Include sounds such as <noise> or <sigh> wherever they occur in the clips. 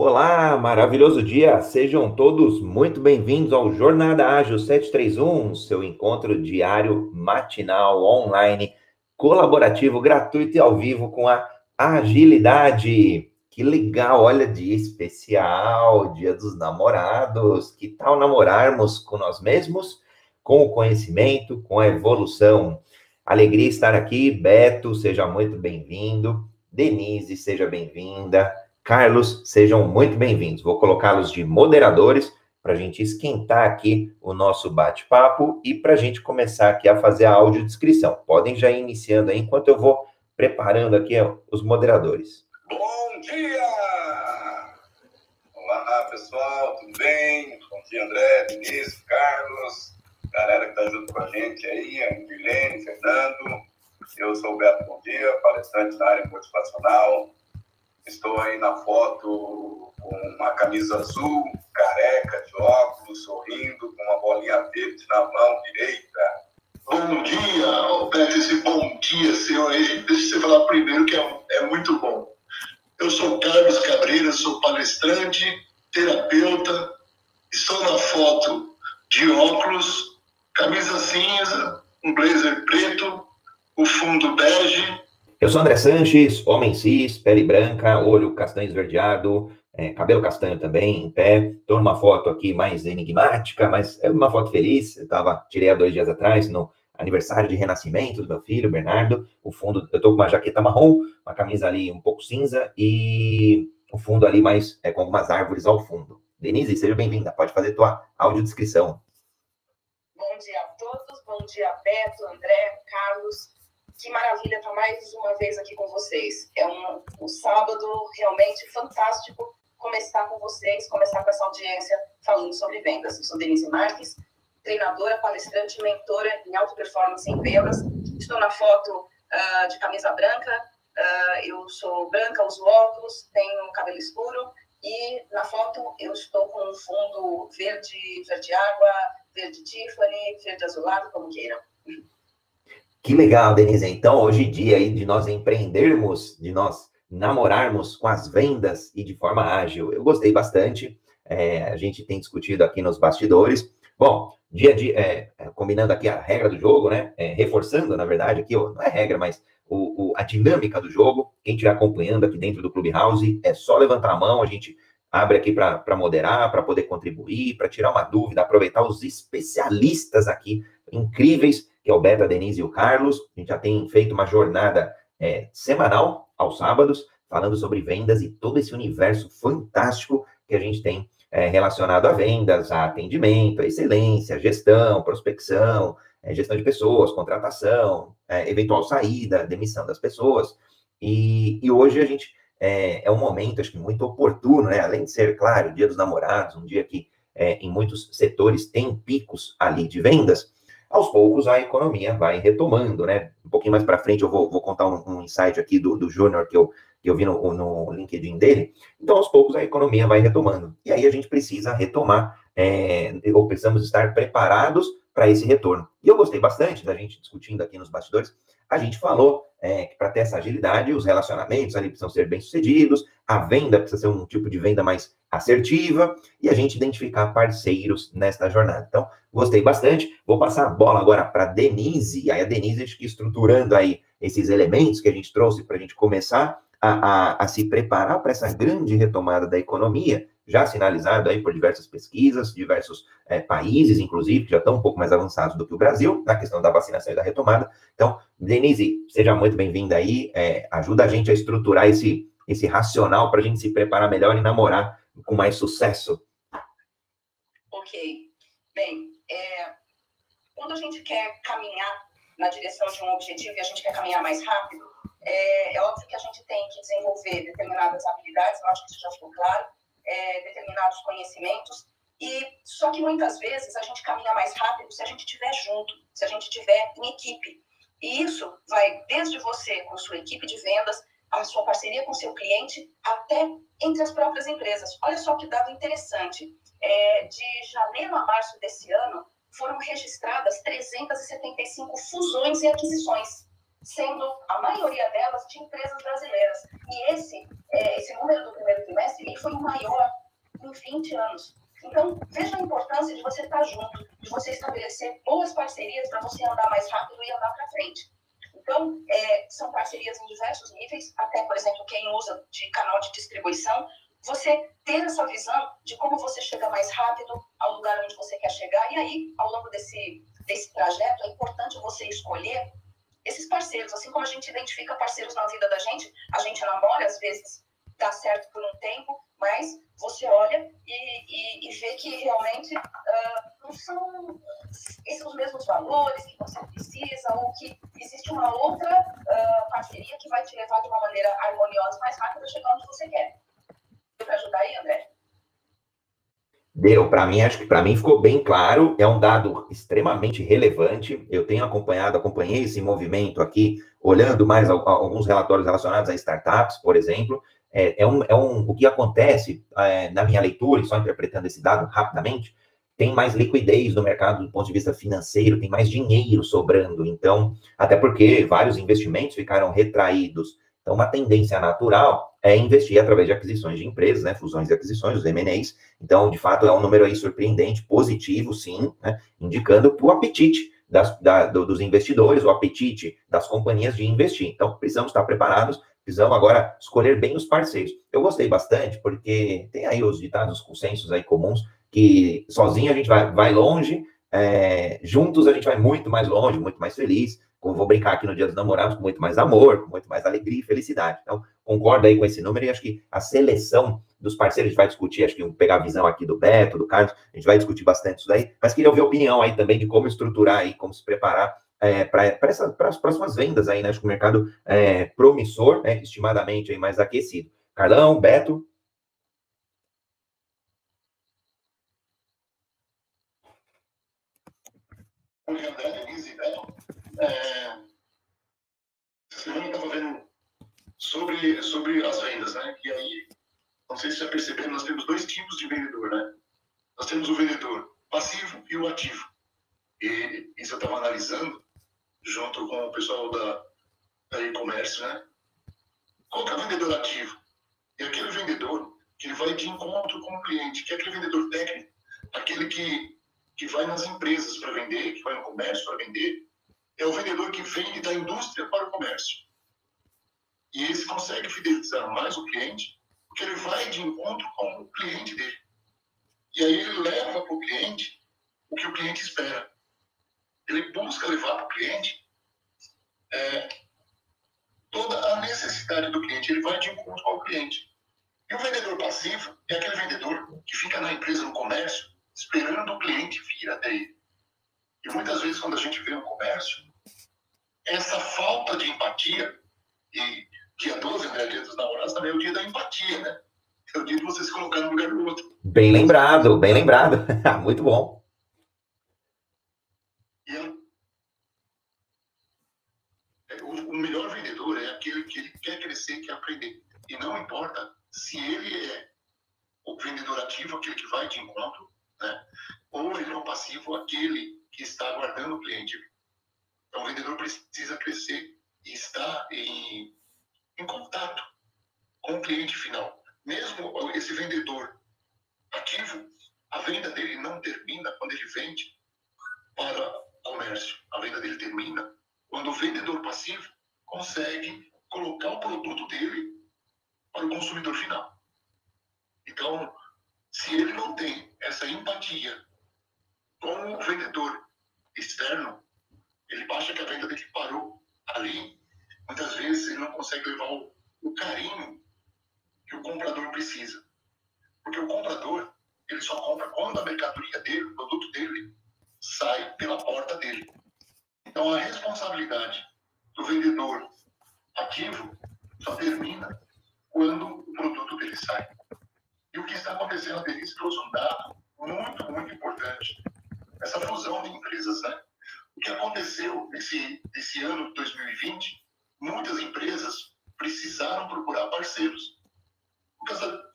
Olá, maravilhoso dia! Sejam todos muito bem-vindos ao Jornada Ágil 731, seu encontro diário, matinal, online, colaborativo, gratuito e ao vivo com a agilidade. Que legal, olha, dia especial, dia dos namorados. Que tal namorarmos com nós mesmos, com o conhecimento, com a evolução? Alegria estar aqui. Beto, seja muito bem-vindo. Denise, seja bem-vinda. Carlos, sejam muito bem-vindos. Vou colocá-los de moderadores para a gente esquentar aqui o nosso bate-papo e para a gente começar aqui a fazer a audiodescrição. Podem já ir iniciando aí enquanto eu vou preparando aqui os moderadores. Bom dia! Olá, pessoal, tudo bem? Bom dia, André, Denise, Carlos, galera que está junto com a gente aí, Guilherme, Fernando. Eu sou o Beto Bom Dia, palestrante na área motivacional. Estou aí na foto com uma camisa azul, careca, de óculos, sorrindo, com uma bolinha verde na mão direita. Bom dia, Beto, esse bom dia aí. Deixa eu falar primeiro que é, é muito bom. Eu sou Carlos Cabreira, sou palestrante, terapeuta, estou na foto de óculos, camisa cinza, um blazer preto, o fundo bege. Eu sou André Sanches, homem cis, pele branca, olho castanho esverdeado, é, cabelo castanho também, em pé. Estou numa foto aqui mais enigmática, mas é uma foto feliz. Eu tava, tirei há dois dias atrás, no aniversário de renascimento do meu filho, Bernardo. O fundo, eu tô com uma jaqueta marrom, uma camisa ali um pouco cinza e o fundo ali mais é, com algumas árvores ao fundo. Denise, seja bem-vinda. Pode fazer tua audiodescrição. Bom dia a todos, bom dia Beto, André, Carlos. Que maravilha estar mais uma vez aqui com vocês. É um, um sábado realmente fantástico começar com vocês, começar com essa audiência falando sobre vendas. Eu sou Denise Marques, treinadora, palestrante, mentora em alta performance em vendas. Estou na foto uh, de camisa branca, uh, eu sou branca, uso óculos, tenho cabelo escuro e na foto eu estou com um fundo verde, verde água, verde Tiffany, verde azulado, como queiram. Que legal, Denise. Então, hoje em dia aí de nós empreendermos, de nós namorarmos com as vendas e de forma ágil. Eu gostei bastante. É, a gente tem discutido aqui nos bastidores. Bom, dia a dia, é, é, combinando aqui a regra do jogo, né? É, reforçando, na verdade, aqui, não é regra, mas o, o, a dinâmica do jogo. Quem estiver acompanhando aqui dentro do Clubhouse, é só levantar a mão, a gente abre aqui para moderar, para poder contribuir, para tirar uma dúvida, aproveitar os especialistas aqui, incríveis, que é o Beta, a Denise e o Carlos. A gente já tem feito uma jornada é, semanal, aos sábados, falando sobre vendas e todo esse universo fantástico que a gente tem é, relacionado a vendas, a atendimento, a excelência, gestão, prospecção, é, gestão de pessoas, contratação, é, eventual saída, demissão das pessoas. E, e hoje a gente é, é, um momento, acho que muito oportuno, né? Além de ser, claro, o dia dos namorados, um dia que é, em muitos setores tem picos ali de vendas, aos poucos a economia vai retomando, né? Um pouquinho mais para frente eu vou, vou contar um, um, insight aqui do, do Júnior que eu, que eu vi no, no LinkedIn dele. Então, aos poucos a economia vai retomando. E aí a gente precisa retomar, é, ou precisamos estar preparados para esse retorno. E eu gostei bastante da gente discutindo aqui nos bastidores. A gente falou é, que para ter essa agilidade, os relacionamentos ali precisam ser bem-sucedidos, a venda precisa ser um tipo de venda mais assertiva e a gente identificar parceiros nesta jornada. Então, gostei bastante. Vou passar a bola agora para Denise, aí a Denise acho que estruturando aí esses elementos que a gente trouxe para a gente começar a, a, a se preparar para essa grande retomada da economia, já sinalizado aí por diversas pesquisas, diversos é, países, inclusive, que já estão um pouco mais avançados do que o Brasil, na questão da vacinação e da retomada. Então, Denise, seja muito bem-vinda aí, é, ajuda a gente a estruturar esse, esse racional para a gente se preparar melhor e namorar com mais sucesso. Ok. Bem, é, quando a gente quer caminhar na direção de um objetivo e a gente quer caminhar mais rápido, é, é óbvio que a gente tem que desenvolver determinadas habilidades, eu acho que isso já ficou claro, é, determinados conhecimentos, e só que muitas vezes a gente caminha mais rápido se a gente estiver junto, se a gente estiver em equipe. E isso vai desde você com sua equipe de vendas, a sua parceria com seu cliente, até entre as próprias empresas. Olha só que dado interessante. É, de janeiro a março desse ano, foram registradas 375 fusões e aquisições sendo a maioria delas de empresas brasileiras. E esse, é, esse número do primeiro trimestre ele foi o maior em 20 anos. Então, veja a importância de você estar junto, de você estabelecer boas parcerias para você andar mais rápido e andar para frente. Então, é, são parcerias em diversos níveis, até, por exemplo, quem usa de canal de distribuição, você ter essa visão de como você chega mais rápido ao lugar onde você quer chegar. E aí, ao longo desse, desse trajeto, é importante você escolher esses parceiros. Assim como a gente identifica parceiros na vida da gente, a gente namora, às vezes dá certo por um tempo, mas você olha e, e, e vê que realmente uh, não são esses os mesmos valores que você precisa, ou que existe uma outra uh, parceria que vai te levar de uma maneira harmoniosa mais rápida chegar onde você quer. Para ajudar aí, André? Deu, para mim, acho que para mim ficou bem claro, é um dado extremamente relevante. Eu tenho acompanhado, acompanhei esse movimento aqui, olhando mais alguns relatórios relacionados a startups, por exemplo, é, é, um, é um, o que acontece é, na minha leitura, e só interpretando esse dado rapidamente, tem mais liquidez no mercado do ponto de vista financeiro, tem mais dinheiro sobrando. Então, até porque vários investimentos ficaram retraídos. Então, uma tendência natural é investir através de aquisições de empresas, né, fusões e aquisições, os M&As. Então, de fato, é um número aí surpreendente, positivo, sim, né, indicando o apetite das, da, do, dos investidores, o apetite das companhias de investir. Então, precisamos estar preparados Precisamos agora escolher bem os parceiros. Eu gostei bastante, porque tem aí os ditados, os consensos aí comuns, que sozinho a gente vai, vai longe, é, juntos a gente vai muito mais longe, muito mais feliz. Como vou brincar aqui no Dia dos Namorados, com muito mais amor, com muito mais alegria e felicidade. Então, concordo aí com esse número e acho que a seleção dos parceiros a gente vai discutir, acho que vamos pegar a visão aqui do Beto, do Carlos, a gente vai discutir bastante isso daí, mas queria ouvir a opinião aí também de como estruturar aí, como se preparar é, para as próximas vendas aí, né? Acho que o mercado é promissor, né? estimadamente aí mais aquecido. Carlão, Beto. Oi, André, Denise, Beto. É, semana eu estava vendo sobre, sobre as vendas, né? E aí, não sei se já perceberam, nós temos dois tipos de vendedor, né? Nós temos o vendedor passivo e o ativo. E isso eu estava analisando junto com o pessoal da, da e-commerce, né? Qual é o vendedor ativo? É aquele vendedor que vai de encontro com o cliente, que é aquele vendedor técnico, aquele que, que vai nas empresas para vender, que vai no comércio para vender, é o vendedor que vende da indústria para o comércio. E esse consegue fidelizar mais o cliente, porque ele vai de encontro com o cliente dele. E aí ele leva para o cliente o que o cliente espera ele busca levar para o cliente é, toda a necessidade do cliente. Ele vai de encontro ao cliente. E o vendedor passivo é aquele vendedor que fica na empresa, no comércio, esperando o cliente vir até ele. E muitas vezes, quando a gente vê no comércio, essa falta de empatia, e dia 12, né, dia dos namorados, também é o dia da empatia, né? É o dia de você se colocar no lugar do outro. Bem lembrado, bem lembrado. <laughs> Muito bom. quer crescer, quer aprender. E não importa se ele é o vendedor ativo, aquele que vai de encontro, né? ou ele é o passivo, aquele que está aguardando o cliente. Então, o vendedor precisa crescer e estar em, em contato com o cliente final. Mesmo esse vendedor ativo, a venda dele não termina quando ele vende para comércio. A venda dele termina quando o vendedor passivo consegue colocar o produto dele para o consumidor final. Então, se ele não tem essa empatia com o vendedor externo, ele acha que a venda dele parou ali. Muitas vezes ele não consegue levar o, o carinho que o comprador precisa. Porque o comprador, ele só compra quando a mercadoria dele, o produto dele, sai pela porta dele. Então, a responsabilidade do vendedor ativo só termina quando o produto dele sai. E o que está acontecendo, a Denise trouxe um dado muito, muito importante. Essa fusão de empresas, né? O que aconteceu nesse, nesse ano de 2020, muitas empresas precisaram procurar parceiros.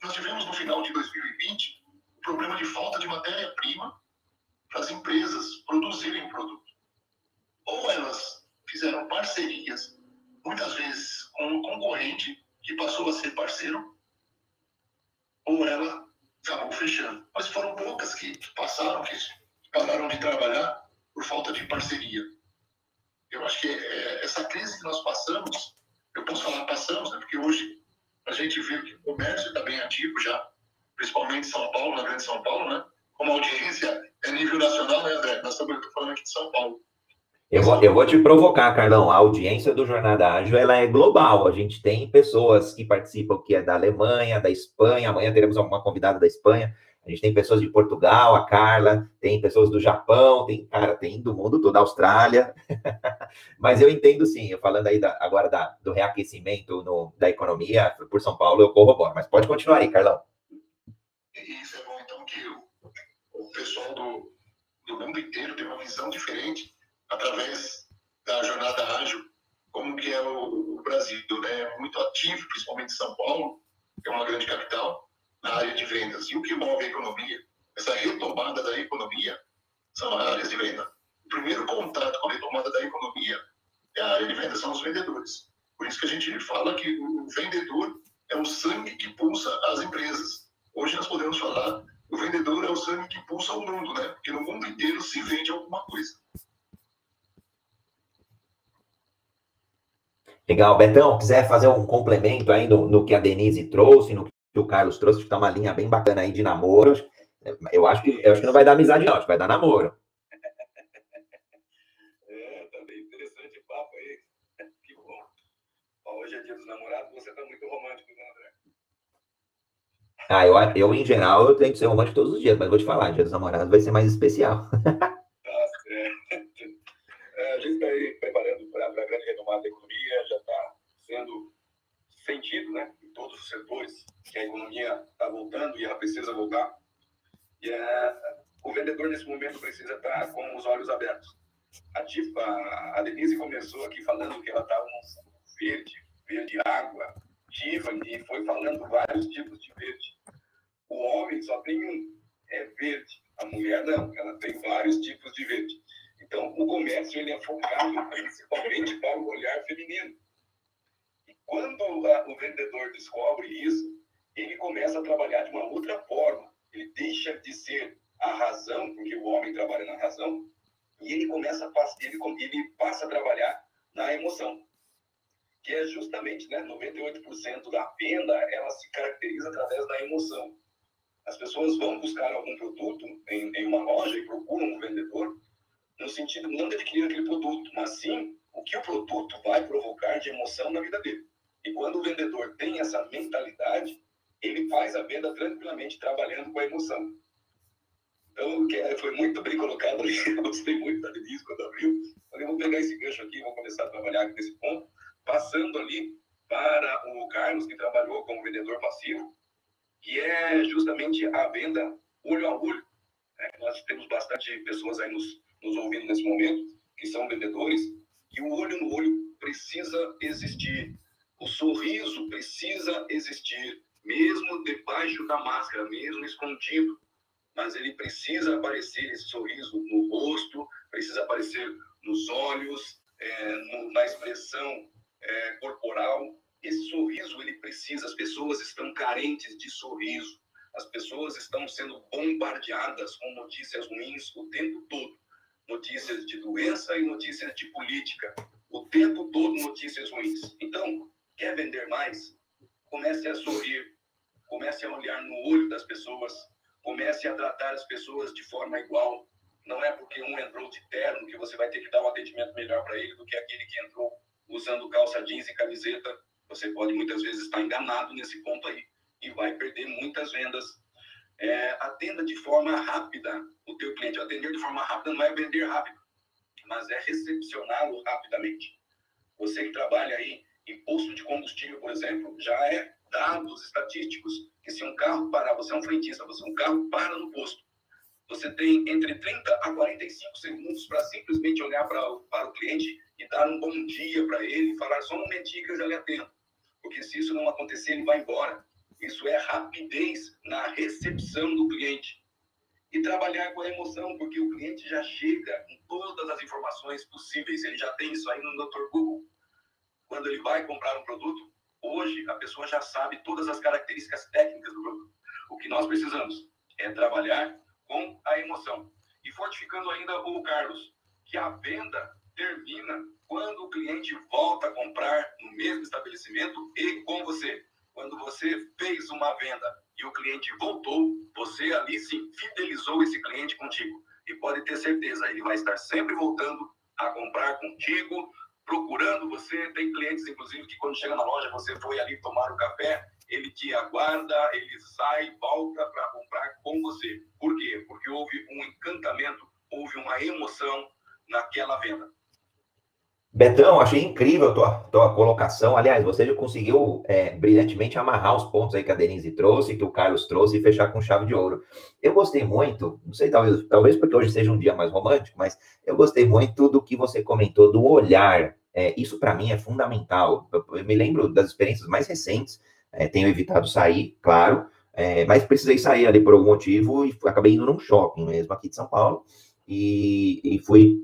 Nós tivemos no final de 2020 o problema de falta de matéria-prima para as empresas produzirem o produto. Ou elas fizeram parcerias muitas vezes com um concorrente que passou a ser parceiro, ou ela acabou fechando. Mas foram poucas que passaram, que pararam de trabalhar por falta de parceria. Eu acho que é, essa crise que nós passamos, eu posso falar passamos, né, porque hoje a gente vê que o comércio está bem ativo já, principalmente em São Paulo, na Grande São Paulo, né? Como audiência é nível nacional, né, André? Nós estamos falando aqui de São Paulo. Eu vou, eu vou te provocar, Carlão. A audiência do Jornada Ágil ela é global. A gente tem pessoas que participam que é da Alemanha, da Espanha. Amanhã teremos uma convidada da Espanha. A gente tem pessoas de Portugal, a Carla, tem pessoas do Japão, tem, cara, tem do mundo todo, Austrália. <laughs> Mas eu entendo sim, falando aí da, agora da, do reaquecimento no, da economia, por São Paulo, eu corroboro. Mas pode continuar aí, Carlão. Isso é bom, então, que o, o pessoal do, do mundo inteiro tem uma visão diferente através da jornada ágil, como que é o, o Brasil, né? Muito ativo, principalmente São Paulo, que é uma grande capital, na área de vendas. E o que move a economia, essa retomada da economia, são as áreas de venda. O primeiro contato com a retomada da economia é a área de venda, são os vendedores. Por isso que a gente fala que o vendedor é o sangue que pulsa as empresas. Hoje nós podemos falar Legal, Betão, quiser fazer um complemento aí no, no que a Denise trouxe, no que o Carlos trouxe, que tá uma linha bem bacana aí de namoros. Eu acho que, eu acho que não vai dar amizade, não, acho que vai dar namoro. É, tá bem interessante o papo aí. Que bom. Hoje é dia dos namorados, você tá muito romântico, né, André? Ah, eu, eu, em geral, eu tenho que ser romântico todos os dias, mas vou te falar, dia dos namorados vai ser mais especial. <laughs> Tá certo. É, a gente está aí preparando para a grande retomada da economia, já está sendo sentido, né, em todos os setores, que a economia está voltando e ela precisa voltar. E é, o vendedor, nesse momento, precisa estar tá com os olhos abertos. A, a, a Denise começou aqui falando que ela estava no verde, verde água, Tiffany, foi falando vários tipos de verde. O homem só tem um, é verde. A mulher não, ela tem vários tipos de verde. Então, o comércio ele é focado principalmente para o olhar feminino. Quando o vendedor descobre isso, ele começa a trabalhar de uma outra forma. Ele deixa de ser a razão, porque o homem trabalha na razão, e ele começa a ele, ele passa a trabalhar na emoção, que é justamente, né, 98% da venda, ela se caracteriza através da emoção. As pessoas vão buscar algum produto em, em uma loja e procuram um vendedor no sentido não de adquirir aquele produto, mas sim o que o produto vai provocar de emoção na vida dele. E quando o vendedor tem essa mentalidade, ele faz a venda tranquilamente trabalhando com a emoção. Então, foi muito bem colocado ali. <laughs> Eu gostei muito Denise quando abriu. Falei, vou pegar esse gancho aqui, vou começar a trabalhar nesse ponto, passando ali para o Carlos, que trabalhou como vendedor passivo, que é justamente a venda olho a olho. É, nós temos bastante pessoas aí nos, nos ouvindo nesse momento, que são vendedores, e o olho no olho precisa existir. O sorriso precisa existir, mesmo debaixo da máscara, mesmo escondido. Mas ele precisa aparecer esse sorriso no rosto, precisa aparecer nos olhos, é, no, na expressão é, corporal. Esse sorriso ele precisa. As pessoas estão carentes de sorriso. As pessoas estão sendo bombardeadas com notícias ruins o tempo todo notícias de doença e notícias de política. O tempo todo notícias ruins. Então, quer vender mais? Comece a sorrir, comece a olhar no olho das pessoas, comece a tratar as pessoas de forma igual. Não é porque um entrou de terno que você vai ter que dar um atendimento melhor para ele do que aquele que entrou usando calça jeans e camiseta. Você pode muitas vezes estar enganado nesse ponto aí e vai perder muitas vendas é, atenda de forma rápida o teu cliente. Atender de forma rápida não é vender rápido, mas é recepcioná-lo rapidamente. Você que trabalha aí em posto de combustível, por exemplo, já é dados estatísticos que se um carro parar, você é um frentista, você um carro para no posto, você tem entre 30 a 45 segundos para simplesmente olhar para, para o cliente e dar um bom dia para ele e falar só um momentinho que eu já lhe atendo. Porque se isso não acontecer, ele vai embora. Isso é rapidez na recepção do cliente. E trabalhar com a emoção, porque o cliente já chega com todas as informações possíveis. Ele já tem isso aí no Dr. Google. Quando ele vai comprar um produto, hoje a pessoa já sabe todas as características técnicas do produto. O que nós precisamos é trabalhar com a emoção. E fortificando ainda o Carlos, que a venda termina quando o cliente volta a comprar no mesmo estabelecimento e com você. Quando você fez uma venda e o cliente voltou, você ali sim fidelizou esse cliente contigo. E pode ter certeza, ele vai estar sempre voltando a comprar contigo, procurando você. Tem clientes, inclusive, que quando chega na loja, você foi ali tomar o café, ele te aguarda, ele sai, volta para comprar com você. Por quê? Porque houve um encantamento, houve uma emoção naquela venda. Betão, achei incrível a tua, tua colocação. Aliás, você já conseguiu é, brilhantemente amarrar os pontos aí que a Denise trouxe, que o Carlos trouxe e fechar com chave de ouro. Eu gostei muito, não sei, talvez, talvez porque hoje seja um dia mais romântico, mas eu gostei muito do que você comentou do olhar. É, isso para mim é fundamental. Eu, eu, me lembro das experiências mais recentes. É, tenho evitado sair, claro, é, mas precisei sair ali por algum motivo e acabei indo num shopping mesmo aqui de São Paulo e, e fui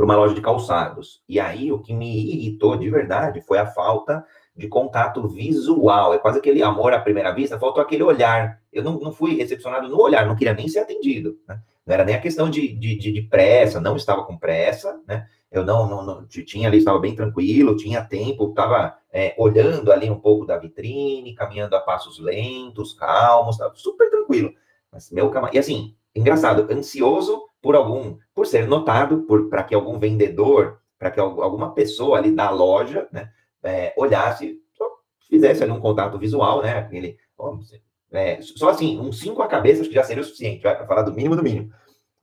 para uma loja de calçados. E aí o que me irritou de verdade foi a falta de contato visual. É quase aquele amor à primeira vista, faltou aquele olhar. Eu não, não fui recepcionado no olhar, não queria nem ser atendido. Né? Não era nem a questão de, de, de, pressa, não estava com pressa, né? Eu não, não, não tinha ali, estava bem tranquilo, tinha tempo, estava é, olhando ali um pouco da vitrine, caminhando a passos lentos, calmos, estava super tranquilo. Mas meu. E assim, engraçado, ansioso por algum, por ser notado, para que algum vendedor, para que alguma pessoa ali da loja, né, é, olhasse, fizesse ali um contato visual, né, aquele, é, só assim, uns cinco a cabeça que já seria o suficiente, para falar do mínimo do mínimo.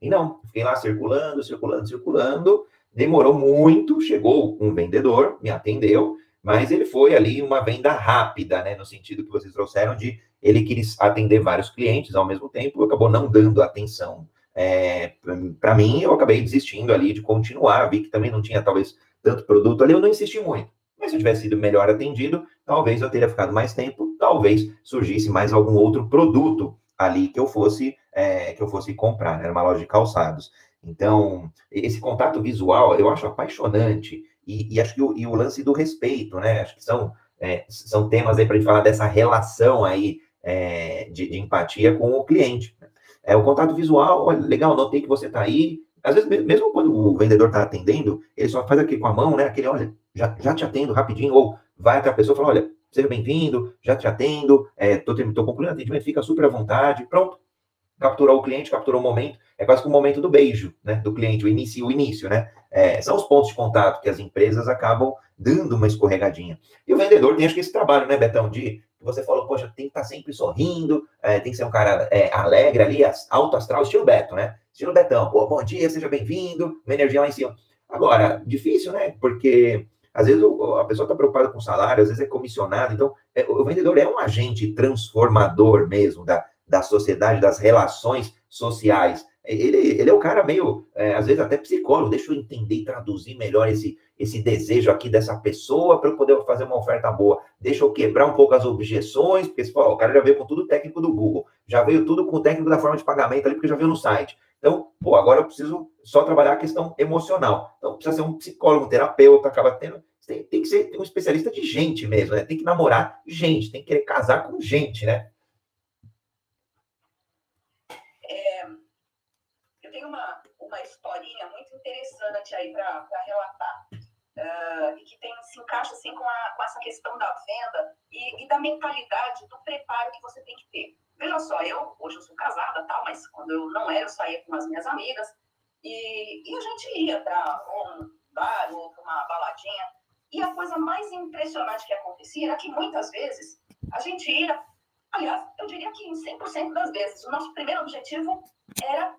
E não, fiquei lá circulando, circulando, circulando, demorou muito, chegou um vendedor, me atendeu, mas ele foi ali uma venda rápida, né, no sentido que vocês trouxeram de ele quis atender vários clientes ao mesmo tempo, acabou não dando atenção é, para mim, eu acabei desistindo ali de continuar, vi que também não tinha talvez tanto produto ali, eu não insisti muito. Mas se eu tivesse sido melhor atendido, talvez eu teria ficado mais tempo, talvez surgisse mais algum outro produto ali que eu fosse é, que eu fosse comprar, né? era uma loja de calçados. Então, esse contato visual eu acho apaixonante e, e acho que o, e o lance do respeito, né? Acho que são é, são temas aí para a gente falar dessa relação aí é, de, de, empatia com o cliente. É, o contato visual, olha, legal, notei que você está aí. Às vezes, mesmo quando o vendedor está atendendo, ele só faz aqui com a mão, né? Aquele, olha, já, já te atendo rapidinho, ou vai até a pessoa e fala, olha, seja bem-vindo, já te atendo, estou é, concluindo o atendimento, fica super à vontade, pronto. Capturou o cliente, capturou o momento, é quase que o momento do beijo, né? Do cliente, o início, o início, né? É, são os pontos de contato que as empresas acabam dando uma escorregadinha. E o vendedor tem, acho que, esse trabalho, né, Betão, de você falou, poxa, tem que estar tá sempre sorrindo, é, tem que ser um cara é, alegre ali, alto astral, estilo Beto, né? Estilo Betão, pô, bom dia, seja bem-vindo, uma energia lá em cima. Agora, difícil, né? Porque às vezes a pessoa está preocupada com salário, às vezes é comissionado, então é, o vendedor é um agente transformador mesmo da, da sociedade, das relações sociais. Ele, ele é o cara meio, é, às vezes até psicólogo, deixa eu entender e traduzir melhor esse, esse desejo aqui dessa pessoa para eu poder fazer uma oferta boa. Deixa eu quebrar um pouco as objeções, porque o cara já veio com tudo técnico do Google, já veio tudo com o técnico da forma de pagamento ali, porque já veio no site. Então, pô, agora eu preciso só trabalhar a questão emocional. Então, precisa ser um psicólogo, um terapeuta, acaba tendo. Tem, tem que ser um especialista de gente mesmo, né? Tem que namorar gente, tem que querer casar com gente, né? Interessante aí para relatar. Uh, e que tem, se encaixa assim com, a, com essa questão da venda e, e, da mentalidade, do preparo que você tem que ter. Veja só, eu hoje eu sou casada, tal, mas quando eu não era, eu saía com as minhas amigas e, e a gente ia para um bar ou para uma baladinha. E a coisa mais impressionante que acontecia era que muitas vezes a gente ia, aliás, eu diria que em 100% das vezes, o nosso primeiro objetivo era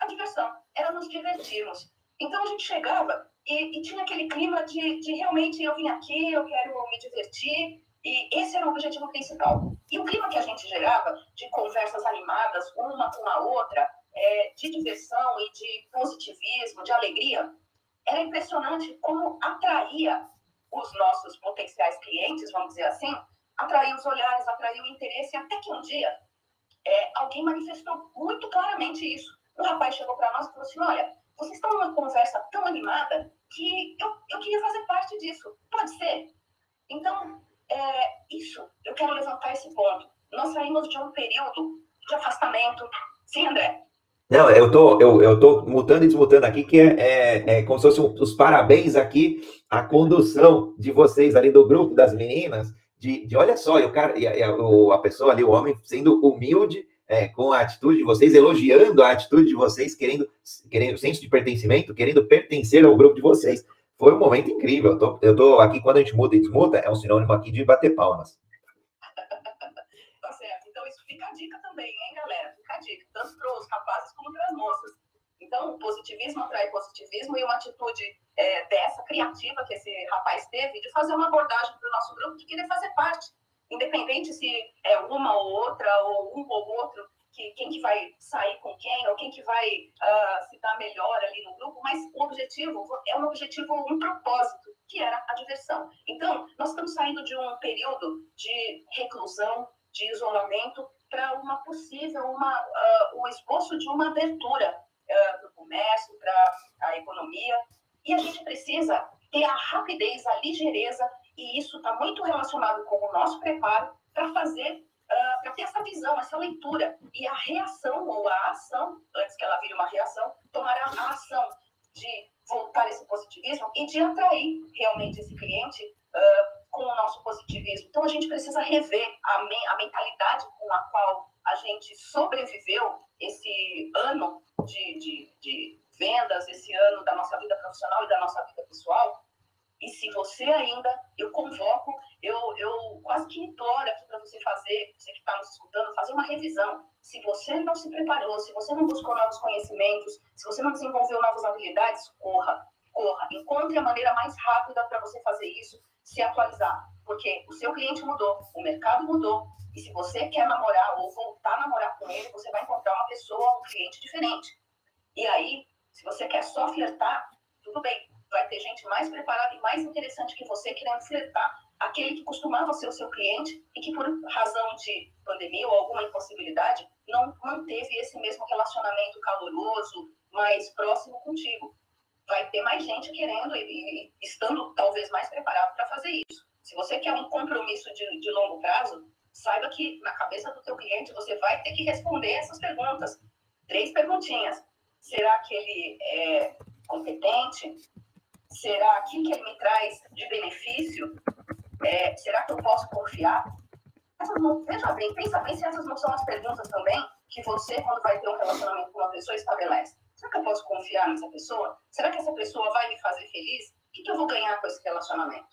a diversão, era nos divertirmos. Então a gente chegava e, e, tinha aquele clima de, de realmente eu vim aqui, eu quero me divertir, e esse era o objetivo principal. E o clima que a gente gerava de conversas animadas, uma com a outra, é, de diversão e de positivismo, de alegria, era impressionante como atraía os nossos potenciais clientes, vamos dizer assim, atraía os olhares, atraía o interesse, até que um dia é, alguém manifestou muito claramente isso. Um rapaz chegou para nós e falou assim: Olha, vocês estão numa conversa tão animada que eu, eu queria fazer parte disso. Pode ser? Então, é, isso, eu quero levantar esse ponto. Nós saímos de um período de afastamento. Sim, André? Não, eu tô, eu, eu tô mutando e desmutando aqui, que é, é, é como se fossem os parabéns aqui, a condução de vocês ali do grupo das meninas, de, de olha só, o cara, a, a pessoa ali, o homem, sendo humilde é, com a atitude de vocês, elogiando a atitude de vocês, querendo, querendo senso de pertencimento, querendo pertencer ao grupo de vocês. Foi um momento incrível. Eu tô, eu tô aqui, quando a gente muda e desmuta, é um sinônimo aqui de bater palmas. <laughs> tá certo. Então, isso fica a dica também, hein, galera? Fica a dica, tanto para os rapazes como para as moças. Então, positivismo atrai positivismo e uma atitude é, dessa criativa que esse rapaz teve de fazer uma abordagem para o nosso grupo de querer fazer parte independente se é uma ou outra, ou um ou outro, que, quem que vai sair com quem, ou quem que vai uh, se dar melhor ali no grupo, mas o objetivo é um objetivo, um propósito, que era a diversão. Então, nós estamos saindo de um período de reclusão, de isolamento, para uma possível, uma, uh, o esboço de uma abertura uh, para o comércio, para a economia, e a gente precisa ter a rapidez, a ligeireza e isso está muito relacionado com o nosso preparo para fazer, uh, para ter essa visão, essa leitura. E a reação ou a ação, antes que ela vire uma reação, tomar a ação de voltar esse positivismo e de atrair realmente esse cliente uh, com o nosso positivismo. Então, a gente precisa rever a, a mentalidade com a qual a gente sobreviveu esse ano de, de, de vendas, esse ano da nossa vida profissional e da nossa vida pessoal, e se você ainda, eu convoco, eu, eu quase que imploro aqui para você fazer, você que está nos escutando, fazer uma revisão. Se você não se preparou, se você não buscou novos conhecimentos, se você não desenvolveu novas habilidades, corra, corra. Encontre a maneira mais rápida para você fazer isso, se atualizar. Porque o seu cliente mudou, o mercado mudou. E se você quer namorar ou voltar a namorar com ele, você vai encontrar uma pessoa, um cliente diferente. E aí, se você quer só flertar, tudo bem vai ter gente mais preparada e mais interessante que você querendo flertar. Aquele que costumava ser o seu cliente e que, por razão de pandemia ou alguma impossibilidade, não manteve esse mesmo relacionamento caloroso, mais próximo contigo. Vai ter mais gente querendo e, e estando talvez mais preparado para fazer isso. Se você quer um compromisso de, de longo prazo, saiba que na cabeça do teu cliente você vai ter que responder essas perguntas. Três perguntinhas. Será que ele é competente? Será aquilo que ele me traz de benefício? É, será que eu posso confiar? Não, veja bem, pensa bem se essas não são as perguntas também que você, quando vai ter um relacionamento com uma pessoa, estabelece. Será que eu posso confiar nessa pessoa? Será que essa pessoa vai me fazer feliz? O que, que eu vou ganhar com esse relacionamento?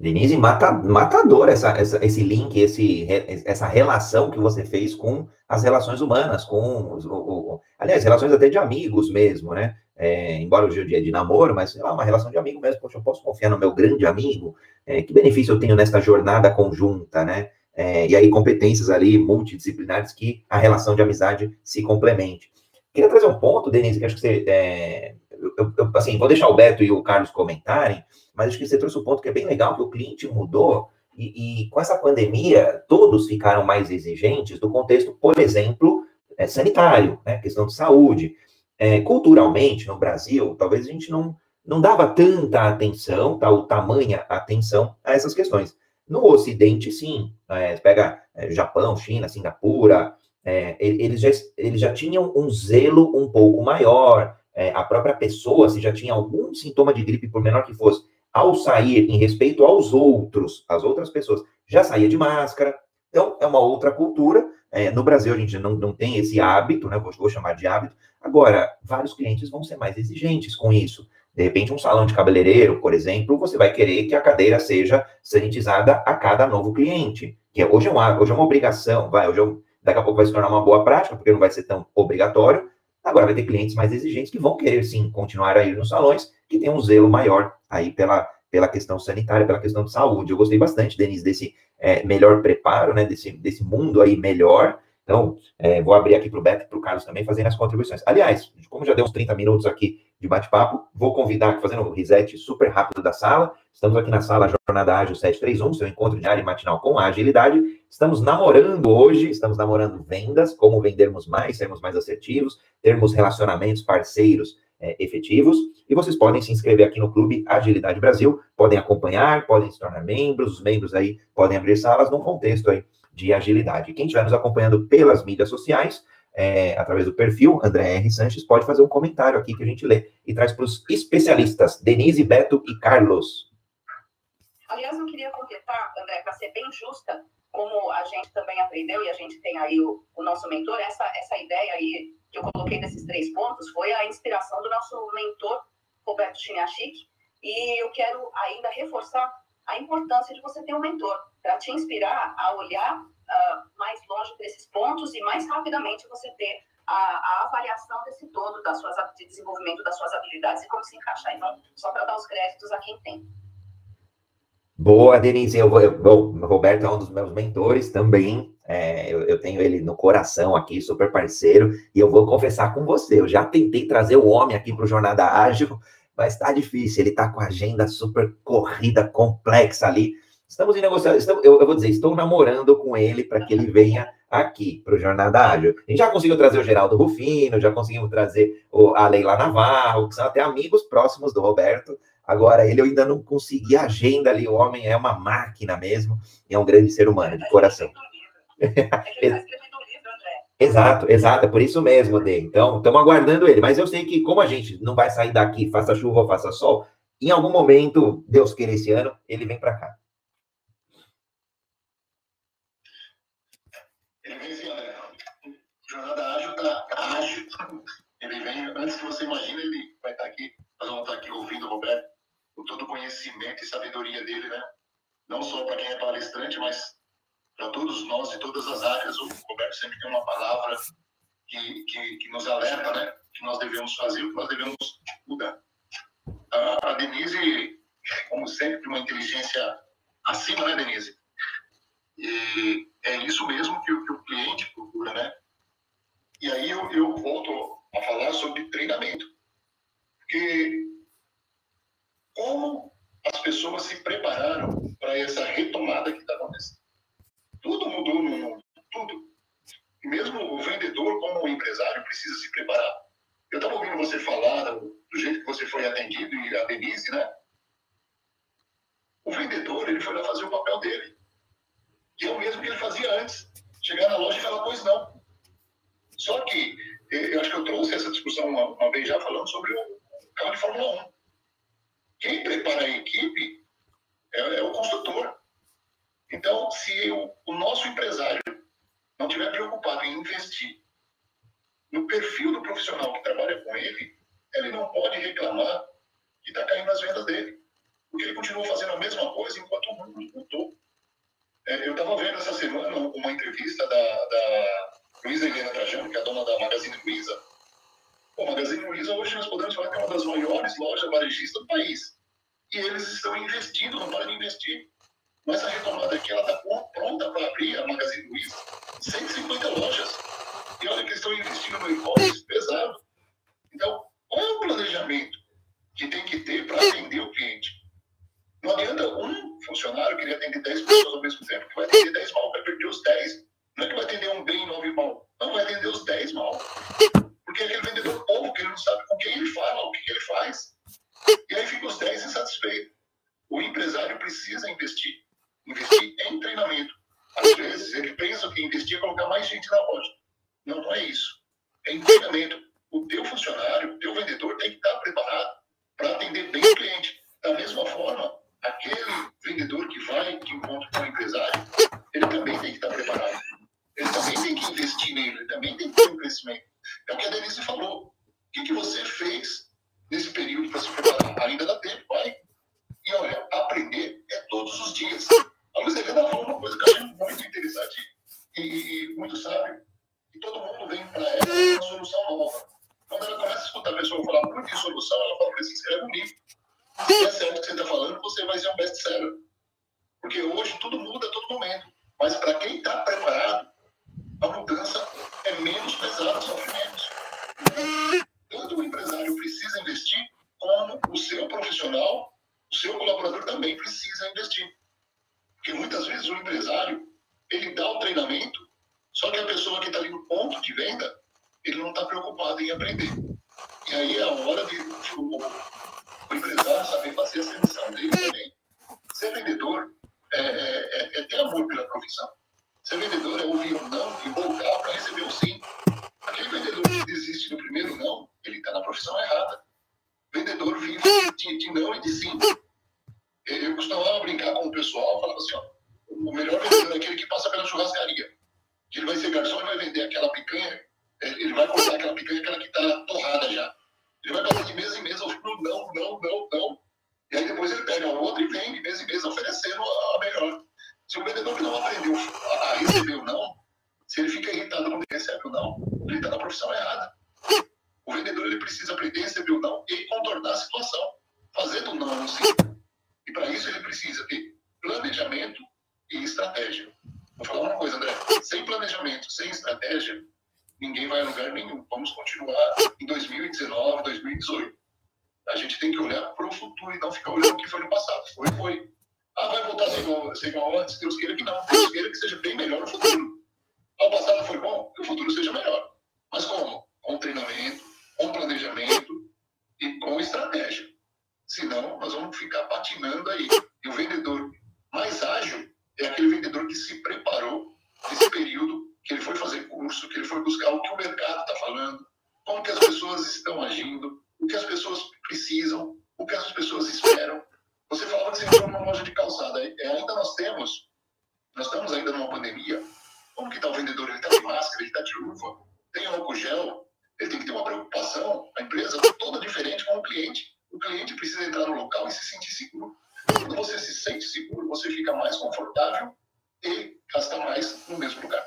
Denise, mata, matador essa, essa, esse link, esse, essa relação que você fez com as relações humanas, com, o, o, aliás, relações até de amigos mesmo, né? É, embora hoje o dia é de namoro, mas sei lá, uma relação de amigo mesmo, poxa, eu posso confiar no meu grande amigo, é, que benefício eu tenho nesta jornada conjunta, né? É, e aí, competências ali multidisciplinares que a relação de amizade se complemente. Queria trazer um ponto, Denise, que acho que você. É, eu, eu, assim, vou deixar o Beto e o Carlos comentarem, mas acho que você trouxe um ponto que é bem legal, que o cliente mudou, e, e com essa pandemia, todos ficaram mais exigentes do contexto, por exemplo, é, sanitário, né, questão de saúde. É, culturalmente, no Brasil, talvez a gente não, não dava tanta atenção, tá, tamanha atenção a essas questões. No Ocidente, sim, é, pega é, Japão, China, Singapura, é, eles, já, eles já tinham um zelo um pouco maior, é, a própria pessoa, se já tinha algum sintoma de gripe, por menor que fosse, ao sair em respeito aos outros, às outras pessoas, já saía de máscara. Então, é uma outra cultura. É, no Brasil, a gente não, não tem esse hábito, né? Vou, vou chamar de hábito. Agora, vários clientes vão ser mais exigentes com isso. De repente, um salão de cabeleireiro, por exemplo, você vai querer que a cadeira seja sanitizada a cada novo cliente. Que é, hoje, é uma, hoje é uma obrigação, vai, hoje é um, daqui a pouco vai se tornar uma boa prática, porque não vai ser tão obrigatório. Agora vai ter clientes mais exigentes que vão querer, sim, continuar a ir nos salões, que tem um zelo maior aí pela, pela questão sanitária, pela questão de saúde. Eu gostei bastante, Denise, desse é, melhor preparo, né, desse, desse mundo aí melhor. Então, é, vou abrir aqui para o Beto e para o Carlos também fazendo as contribuições. Aliás, como já deu uns 30 minutos aqui de bate-papo, vou convidar, fazendo um reset super rápido da sala. Estamos aqui na sala Jornada Ágil 731, seu encontro diário e matinal com agilidade. Estamos namorando hoje, estamos namorando vendas, como vendermos mais, sermos mais assertivos, termos relacionamentos, parceiros é, efetivos. E vocês podem se inscrever aqui no Clube Agilidade Brasil, podem acompanhar, podem se tornar membros, os membros aí podem abrir salas num contexto aí de agilidade. Quem estiver nos acompanhando pelas mídias sociais, é, através do perfil André R. Sanches, pode fazer um comentário aqui que a gente lê e traz para os especialistas, Denise, Beto e Carlos. Aliás, eu queria completar, André, para ser bem justa, como a gente também aprendeu e a gente tem aí o, o nosso mentor, essa, essa ideia aí que eu coloquei desses três pontos foi a inspiração do nosso mentor, Roberto Chiniachik, e eu quero ainda reforçar a importância de você ter um mentor para te inspirar a olhar uh, mais longe desses pontos e mais rapidamente você ter a, a, avaliação desse todo das suas de desenvolvimento das suas habilidades e como se encaixar. Então, só para dar os créditos a quem tem. Boa, Denise. Eu, eu, o Roberto é um dos meus mentores também. É, eu, eu, tenho ele no coração aqui, super parceiro. E eu vou confessar com você, eu já tentei trazer o homem aqui para o Jornada Ágil, mas está difícil. Ele está com a agenda super corrida, complexa ali. Estamos em negociação. Eu, eu, vou dizer, estou namorando com ele para que ele venha aqui para o Jornada Ágil. A gente já conseguiu trazer o Geraldo Rufino, já conseguimos trazer o, a Leila Navarro, que são até amigos próximos do Roberto. Agora, ele eu ainda não consegui a agenda ali. O homem é uma máquina mesmo, e é um grande ser humano, de coração. <laughs> exato, exato, é por isso mesmo, Dê. Então, estamos aguardando ele. Mas eu sei que, como a gente não vai sair daqui, faça chuva ou faça sol, em algum momento, Deus queira esse ano, ele vem para cá. Vem, antes que você imagine, ele vai estar aqui. Nós vamos estar aqui ouvindo o Roberto com todo o conhecimento e sabedoria dele, né? Não só para quem é palestrante, mas para todos nós de todas as áreas. O Roberto sempre tem uma palavra que, que, que nos alerta, né? Que nós devemos fazer, o que nós devemos mudar. A, Denise, como sempre, uma inteligência acima, né, Denise? E é isso mesmo que, que o cliente procura, né? E aí eu, eu volto a falar sobre treinamento. Porque como as pessoas se prepararam para essa retomada que está acontecendo. Tudo mudou no mundo, tudo. Mesmo o vendedor, como o empresário, precisa se preparar. Eu estava ouvindo você falar do, do, jeito que você foi atendido e a Denise, né? O vendedor, ele foi lá fazer o papel dele. E é o mesmo que ele fazia antes. Chegar na loja e falar, pois não. Só que, eu acho que eu trouxe essa discussão uma, uma vez já falando sobre o carro de Fórmula 1 quem prepara a equipe é, é o construtor. Então, se o, o nosso empresário não estiver preocupado em investir no perfil do profissional que trabalha com ele, ele não pode reclamar que está caindo as vendas dele. Porque ele continua fazendo a mesma coisa enquanto o mundo mudou. É, eu estava vendo essa semana uma entrevista da, da Luísa Helena Trajano, que é a dona da Magazine Luiza, o Magazine Luiza hoje nós podemos falar que é uma das maiores lojas varejistas do país. E eles estão investindo, não param de investir. Mas a retomada aqui, ela está pronta para abrir a Magazine Luiza 150 lojas. E olha que eles estão investindo no e-commerce pesado. Então, qual é o planejamento que tem que ter para atender o cliente? Não adianta um funcionário querer atender 10 pessoas ao mesmo tempo, que vai atender 10 mal, vai perder os 10. Não é que vai atender um bem e nove mal. Não, vai atender os 10 mal. Porque é aquele vendedor povo que ele não sabe com quem ele fala, o que, que ele faz. E aí fica os 10 insatisfeitos. O empresário precisa investir. Investir em treinamento. Às vezes ele pensa que investir é colocar mais gente na loja. Não, não é isso. É em treinamento. O teu funcionário, o teu vendedor tem que estar preparado para atender bem o cliente. Da mesma forma, aquele vendedor que vai, que encontra com o empresário, ele também tem que estar preparado. Ele também tem que investir nele, ele também tem que ter um crescimento. É o que a Denise falou. O que, que você fez nesse período para se preparar? Ainda dá tempo, vai. E olha, aprender é todos os dias. A Luiz Helena falou uma coisa que eu achei muito interessante e, muito sábio. E todo mundo vem para ela com uma solução nova. Quando ela começa a escutar a pessoa falar muito de solução, ela fala assim, escreve um livro. Se é certo que você está falando, você vai ser um best-seller. Porque hoje tudo muda a todo momento. Mas para quem está preparado, a mudança é menos pesada, sofre menos. Tanto o empresário precisa investir, como o seu profissional, o seu colaborador também precisa investir. Porque muitas vezes o empresário, ele dá o treinamento, só que a pessoa que está ali no ponto de venda, ele não está preocupado em aprender. E aí é a hora de o, o no mesmo lugar.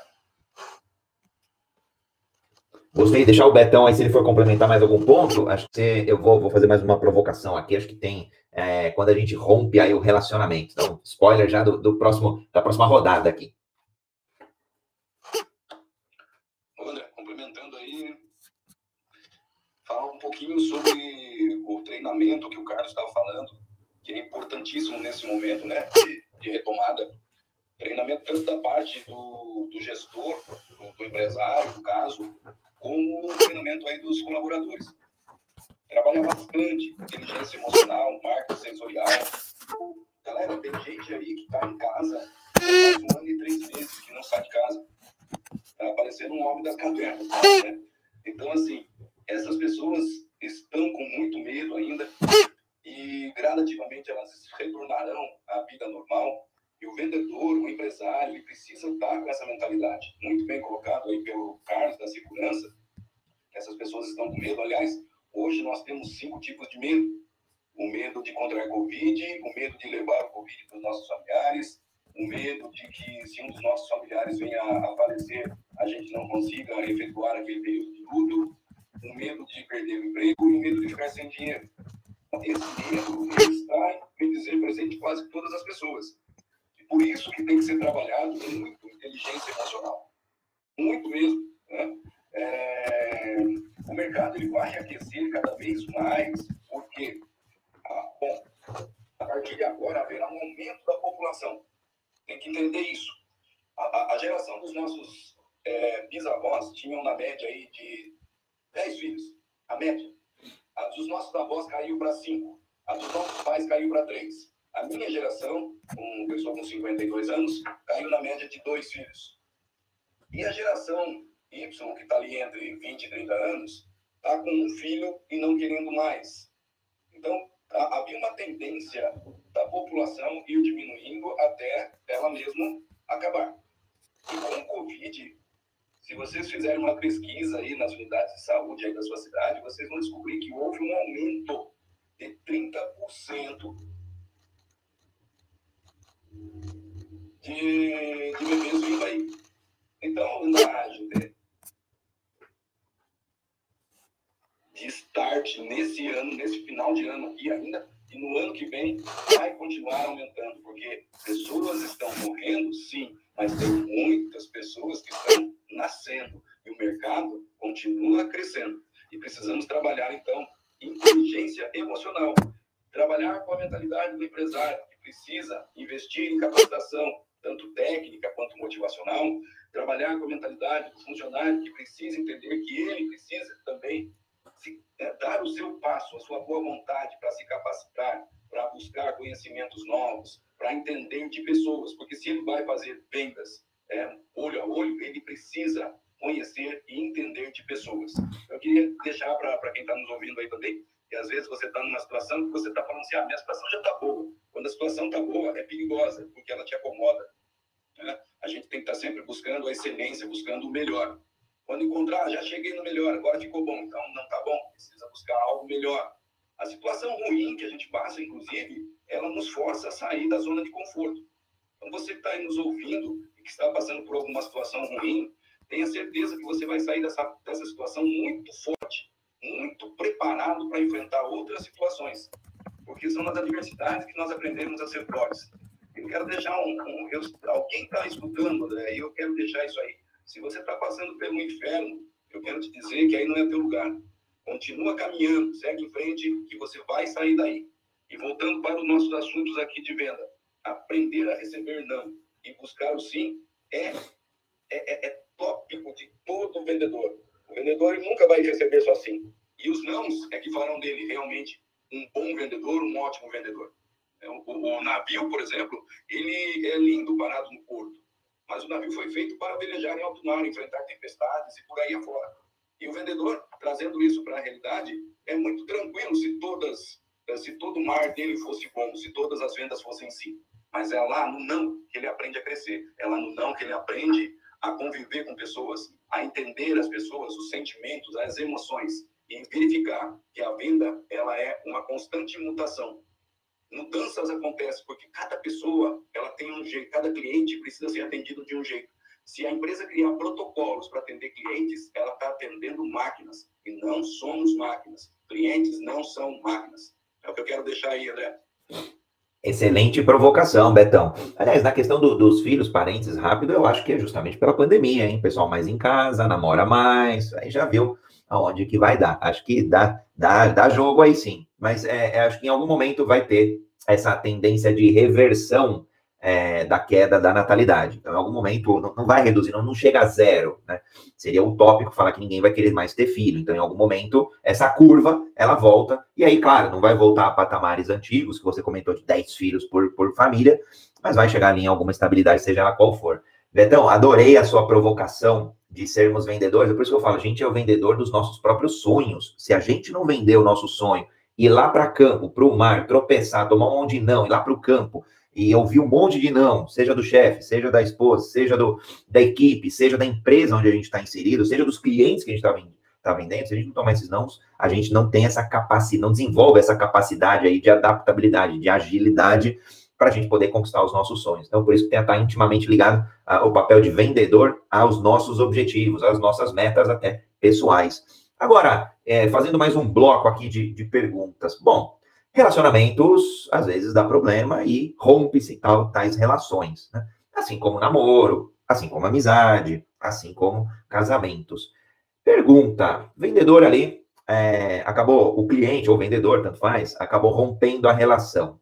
Gostei de deixar o Betão aí, se ele for complementar mais algum ponto, acho que eu vou, vou fazer mais uma provocação aqui, acho que tem é, quando a gente rompe aí o relacionamento. Então, spoiler já do, do próximo, da próxima rodada aqui. André, complementando aí, falar um pouquinho sobre o treinamento que o Carlos estava falando, que é importantíssimo nesse momento né, de, de retomada. Treinamento tanto da parte do, do gestor, do, do empresário, no caso, como o treinamento aí dos colaboradores. Trabalha bastante inteligência emocional, marketing sensorial. Galera, tem gente aí que está em casa há um ano e três meses, que não sai de casa. Está parecendo um homem das cavernas. Né? Então, assim, essas pessoas estão com muito medo ainda e gradativamente elas retornarão à vida normal. E o vendedor, o empresário, ele precisa estar com essa mentalidade. Muito bem colocado aí pelo Carlos da segurança. Essas pessoas estão com medo. Aliás, hoje nós temos cinco tipos de medo. O medo de contrair Covid, o medo de levar o Covid para os nossos familiares, o medo de que se um dos nossos familiares venha a falecer, a gente não consiga efetuar aquele período de luto, o medo de perder o emprego e o medo de ficar sem dinheiro. Esse medo está, bem dizer, presente em quase todas as pessoas. Por isso que tem que ser trabalhado muito inteligência emocional. Muito mesmo. Né? É, o mercado ele vai aquecer cada vez mais, porque ah, bom, a partir de agora haverá um aumento da população. Tem que entender isso. A, a geração dos nossos é, bisavós tinham na média aí de 10 filhos, a média. A dos nossos avós caiu para 5, a dos nossos pais caiu para 3. A minha geração, com pessoa com 52 anos, caiu na média de dois filhos. E a geração Y, que está ali entre 20 e 30 anos, está com um filho e não querendo mais. Então, havia uma tendência da população ir diminuindo até ela mesma acabar. E com o Covid, se vocês fizerem uma pesquisa aí nas unidades de saúde aí da sua cidade, vocês vão descobrir que houve um aumento de 30% de, de bebês vindo aí. Então, na gente, de start nesse ano, nesse final de ano aqui ainda, e no ano que vem vai continuar aumentando, porque pessoas estão morrendo, sim, mas tem muitas pessoas que estão nascendo e o mercado continua crescendo. E precisamos trabalhar, então, inteligência emocional, trabalhar com a mentalidade do empresário, que precisa investir em capacitação, tanto técnica quanto motivacional, trabalhar com a mentalidade do funcionário, que precisa entender que ele precisa também se, é, dar o seu passo, a sua boa vontade para se capacitar, para buscar conhecimentos novos, para entender de pessoas, porque se ele vai fazer vendas é, olho a olho, ele precisa conhecer e entender de pessoas. Eu queria deixar para quem está nos ouvindo aí também, que às vezes você está numa situação que você está falando assim, ah, minha situação já está boa. Quando a situação está boa, é perigosa, porque ela te acomoda. Né? A gente tem que estar tá sempre buscando a excelência, buscando o melhor. Quando encontrar, ah, já cheguei no melhor, agora ficou bom, então não está bom, precisa buscar algo melhor. A situação ruim que a gente passa, inclusive, ela nos força a sair da zona de conforto. Então, você que está nos ouvindo e que está passando por alguma situação ruim, tenha certeza que você vai sair dessa, dessa situação muito forte, muito preparado para enfrentar outras situações. Porque são nas adversidades que nós aprendemos a ser fortes. Eu quero deixar um. um eu, alguém está escutando, né? eu quero deixar isso aí. Se você está passando pelo inferno, eu quero te dizer que aí não é teu lugar. Continua caminhando, segue em frente, que você vai sair daí. E voltando para os nossos assuntos aqui de venda, aprender a receber não e buscar o sim é, é, é, é tópico de todo vendedor. O vendedor nunca vai receber só sim. E os nãos é que farão dele realmente um bom vendedor, um ótimo vendedor. É, o, o, navio, por exemplo, ele é lindo parado no porto mas o navio foi feito para velejar em alto mar, enfrentar tempestades e por aí afora. E o vendedor, trazendo isso para a realidade, é muito tranquilo se todas, se todo o mar dele fosse bom, se todas as vendas fossem sim. Mas é lá no não que ele aprende a crescer, é lá no não que ele aprende a conviver com pessoas, a entender as pessoas, os sentimentos, as emoções e verificar que a venda ela é uma constante mutação mudanças acontecem porque cada pessoa ela tem um jeito, cada cliente precisa ser atendido de um jeito. Se a empresa criar protocolos para atender clientes, ela está atendendo máquinas e não somos máquinas. Clientes não são máquinas. É o que eu quero deixar aí, André. Excelente provocação, Betão. Aliás, na questão do, dos filhos, parentes, rápido, eu acho que é justamente pela pandemia, hein? Pessoal mais em casa, namora mais, aí já viu aonde que vai dar. Acho que dá, dá, dá jogo aí sim mas é, é, acho que em algum momento vai ter essa tendência de reversão é, da queda da natalidade. Então, em algum momento, não, não vai reduzir, não, não, chega a zero, né? Seria utópico falar que ninguém vai querer mais ter filho. Então, em algum momento, essa curva, ela volta. E aí, claro, não vai voltar a patamares antigos, que você comentou de 10 filhos por, por família, mas vai chegar ali em alguma estabilidade, seja ela qual for. Betão, adorei a sua provocação de sermos vendedores. É por isso que eu falo, a gente é o vendedor dos nossos próprios sonhos. Se a gente não vender o nosso sonho ir lá para campo, para o mar, tropeçar, tomar um monte de não, ir lá para o campo e ouvir um monte de não, seja do chefe, seja da esposa, seja do, da equipe, seja da empresa onde a gente está inserido, seja dos clientes que a gente está vendendo, tá vendendo, se a gente não tomar esses nãos, a gente não tem essa capacidade, não desenvolve essa capacidade aí de adaptabilidade, de agilidade para a gente poder conquistar os nossos sonhos. Então, por isso que tem que estar intimamente ligado ao papel de vendedor aos nossos objetivos, às nossas metas até pessoais. Agora, é, fazendo mais um bloco aqui de, de perguntas. Bom, relacionamentos às vezes dá problema e rompe-se tal, tais relações, né? Assim como namoro, assim como amizade, assim como casamentos. Pergunta: vendedor ali é, acabou, o cliente ou vendedor, tanto faz, acabou rompendo a relação.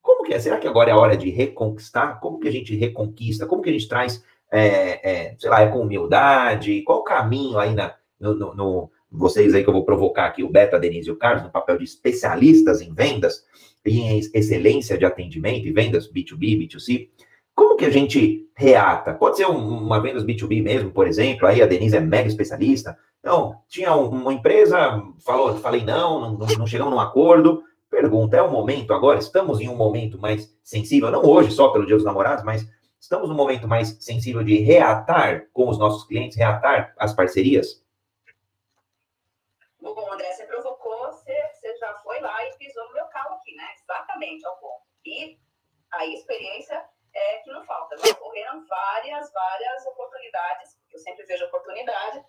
Como que é? Será que agora é a hora de reconquistar? Como que a gente reconquista? Como que a gente traz, é, é, sei lá, é com humildade? Qual o caminho aí na, no, no, vocês aí que eu vou provocar aqui, o Beto, a Denise e o Carlos, no papel de especialistas em vendas e em excelência de atendimento e vendas B2B, B2C, como que a gente reata? Pode ser um, uma vendas B2B mesmo, por exemplo, aí a Denise é mega especialista. Então, tinha uma empresa, falou, falei não, não, não chegamos num acordo. Pergunta, é o momento agora? Estamos em um momento mais sensível, não hoje só pelo Dia dos Namorados, mas estamos num momento mais sensível de reatar com os nossos clientes, reatar as parcerias? Bom, André, você provocou, você, você já foi lá e pisou no meu carro aqui, ao ponto. E a experiência é que não falta. Já ocorreram várias, várias oportunidades. Eu sempre vejo oportunidade.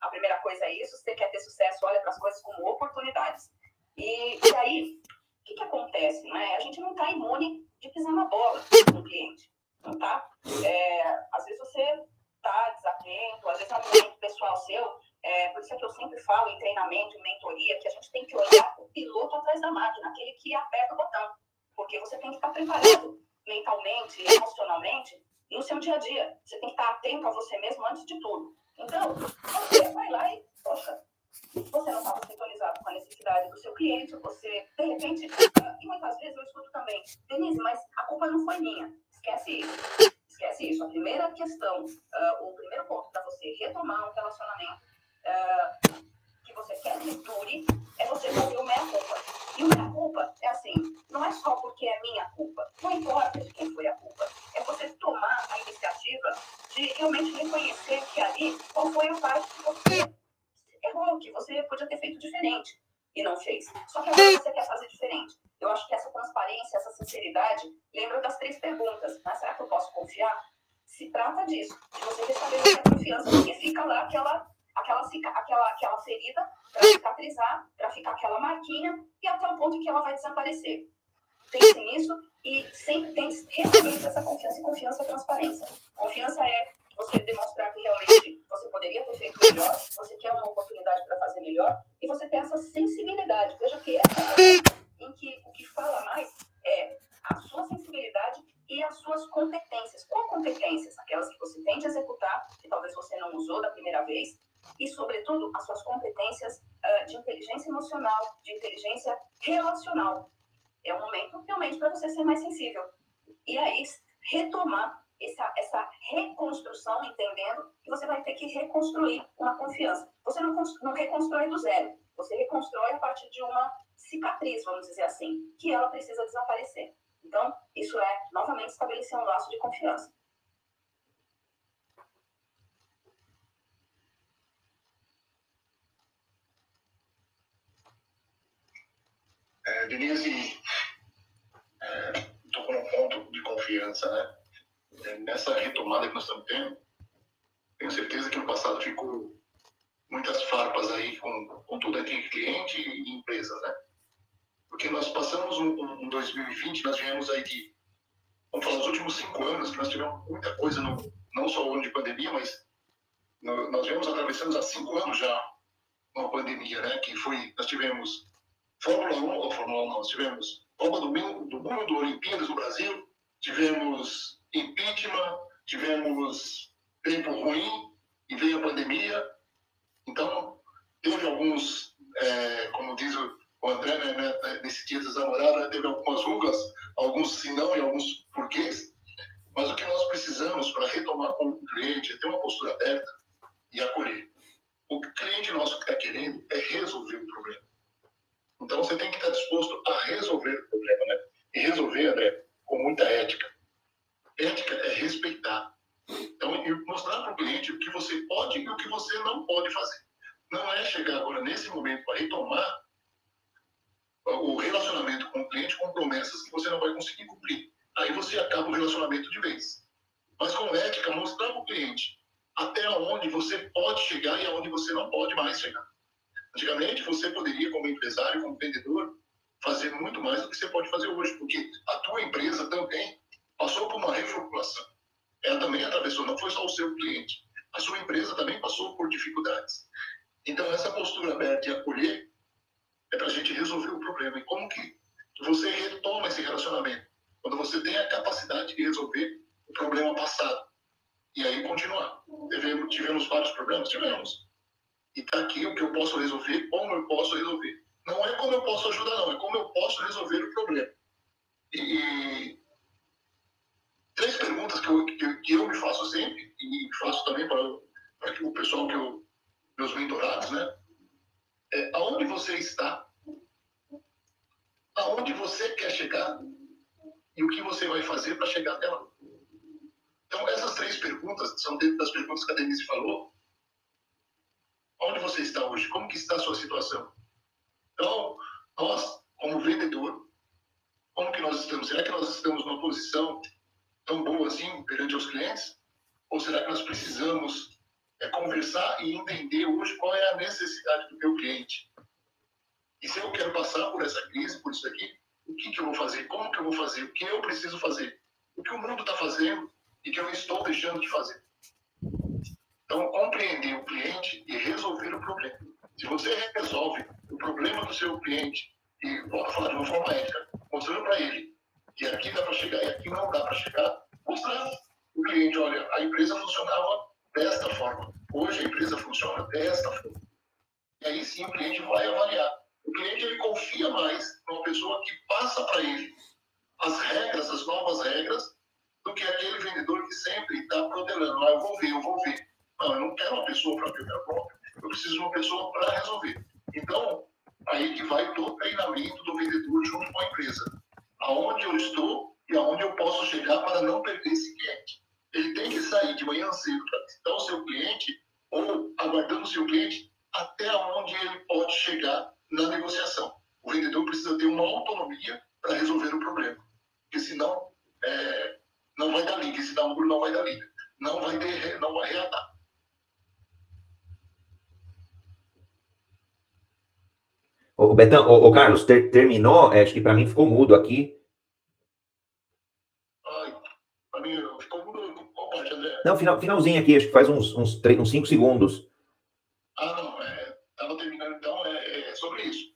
A primeira coisa é isso. Se você quer ter sucesso, olha para as coisas como oportunidades. E, e aí, o que, que acontece? Né? A gente não está imune de pisar na bola com o cliente. Não tá? É, às vezes você está desatento, às vezes é um momento pessoal seu é, por isso é que eu sempre falo em treinamento, em mentoria, que a gente tem que olhar o piloto atrás da máquina, aquele que aperta o botão. Porque você tem que estar preparado mentalmente, emocionalmente, no seu dia a dia. Você tem que estar atento a você mesmo antes de tudo. Então, você vai lá e, poxa, você não estava sintonizado com a necessidade do seu cliente, você, de repente, e muitas vezes eu escuto também, Denise, mas a culpa não foi minha. Esquece isso. Esquece isso. A primeira questão, uh, o primeiro ponto para você retomar um relacionamento uh, que você quer que dure é você fazer o meia-culpa. E o meia-culpa é assim, não é só porque é minha culpa. Não importa de quem foi a culpa. É você tomar a iniciativa de realmente reconhecer que ali qual foi o parte que você errou, que você podia ter feito diferente e não fez. Só que agora você quer fazer diferente. Eu acho que essa transparência, essa sinceridade, lembra das três perguntas. Né? Será que eu posso confiar? Se trata disso, de você restabelecer a confiança, porque fica lá aquela, aquela, aquela, aquela ferida para cicatrizar, para ficar aquela marquinha, e até o ponto que ela vai desaparecer. Pense nisso e sempre tente restabelecer essa confiança, e confiança é transparência. Confiança é você demonstrar que realmente você poderia ter feito melhor, você quer uma oportunidade para fazer melhor, e você tem essa sensibilidade. Veja que essa é em que o que fala mais é a sua sensibilidade e as suas competências. Qual competências? Aquelas que você tem de executar, que talvez você não usou da primeira vez, e, sobretudo, as suas competências uh, de inteligência emocional, de inteligência relacional. É um momento realmente para você ser mais sensível. E aí, retomar essa, essa reconstrução, entendendo que você vai ter que reconstruir uma confiança. Você não, não reconstrói do zero, você reconstrói a partir de uma cicatriz, vamos dizer assim, que ela precisa desaparecer. Então, isso é, novamente, estabelecer um laço de confiança. É, Denise, é, tocou num ponto de confiança, né? É, nessa retomada que nós estamos tendo, tenho certeza que no passado ficou muitas farpas aí com, com tudo aqui, cliente e empresas, né? Porque nós passamos um, um 2020, nós viemos aí de, vamos falar, os últimos cinco anos, que nós tivemos muita coisa, no, não só o ano de pandemia, mas no, nós viemos atravessamos há cinco anos já uma pandemia, né? Que foi, nós tivemos Fórmula 1, ou Fórmula 1 não, tivemos Copa do Mundo, do Mundo, Olimpíadas no Brasil, tivemos impeachment, tivemos tempo ruim e veio a pandemia. Então, teve alguns, é, como diz o André, né, né, nesse dia dos teve algumas rugas, alguns sim não e alguns porquês. Mas o que nós precisamos para retomar com o cliente é ter uma postura aberta e acolher. O cliente nosso que está querendo é resolver o problema. Então você tem que estar disposto a resolver o problema, né? E resolver, André, com muita ética. Ética é respeitar. Então, mostrar para o cliente o que você pode e o que você não pode fazer. Não é chegar agora, nesse momento, para retomar o relacionamento com o cliente com promessas que você não vai conseguir cumprir. Aí você acaba o relacionamento de vez. Mas com ética, mostrar para o cliente até onde você pode chegar e aonde você não pode mais chegar. Antigamente, você poderia, como empresário, como vendedor, fazer muito mais do que você pode fazer hoje, porque a tua empresa também passou por uma reformulação. Ela também atravessou, não foi só o seu cliente. A sua empresa também passou por dificuldades. Então, essa postura aberta e acolher é para a gente resolver o problema. E como que você retoma esse relacionamento? Quando você tem a capacidade de resolver o problema passado. E aí continuar. Tivemos, vários problemas? Tivemos. E está aqui o que eu posso resolver, como eu posso resolver. Não é como eu posso ajudar, não. É como eu posso resolver o problema. E, três perguntas que eu, que, eu me faço sempre, e faço também para o pessoal que eu, meus mentorados, né? É, aonde você está? Aonde você quer chegar? E o que você vai fazer para chegar até lá? Então, essas três perguntas são dentro das perguntas que a Denise falou. Onde você está hoje? Como que está a sua situação? Então, nós, como vendedor, como que nós estamos? Será que nós estamos numa posição tão boa assim perante os clientes? Ou será que nós precisamos é, conversar e entender hoje qual é a necessidade do meu cliente? E se eu quero passar por essa crise, por isso aqui, o que, que eu vou fazer? Como que eu vou fazer? O que eu preciso fazer? O que o mundo está fazendo e que eu estou deixando de fazer? Então, compreender o cliente e resolver o problema. Se você resolve o problema do seu cliente e, vou falar de uma forma ética, mostrando para ele que aqui dá para chegar e aqui não dá para chegar, mostrar o cliente, olha, a empresa funcionava desta forma, hoje a empresa funciona desta forma. E aí sim o cliente vai avaliar. O cliente ele confia mais numa pessoa que passa para ele as regras, as novas regras, do que aquele vendedor que sempre está protelando. Ah, eu vou ver, eu vou ver. Não, eu não quero uma pessoa para minha conta, eu preciso de uma pessoa para resolver. Então, aí que vai todo o treinamento do vendedor junto com a empresa. Aonde eu estou e aonde eu posso chegar para não perder esse cliente. Ele tem que sair de manhã cedo para visitar o seu cliente ou aguardando o seu cliente até onde ele pode chegar na negociação. O vendedor precisa ter uma autonomia para resolver o problema. Porque senão é, não vai dar liga. Esse namoro não vai dar liga. Não vai, ter, não vai reatar. Ô, Betão, ô, ô Carlos, ter, terminou? É, acho que para mim ficou mudo aqui. Ai, para mim ficou mudo. Qual parte, André? Não, final, finalzinho aqui, acho que faz uns, uns, três, uns cinco segundos. Ah, não, estava é, terminando então, é, é sobre isso.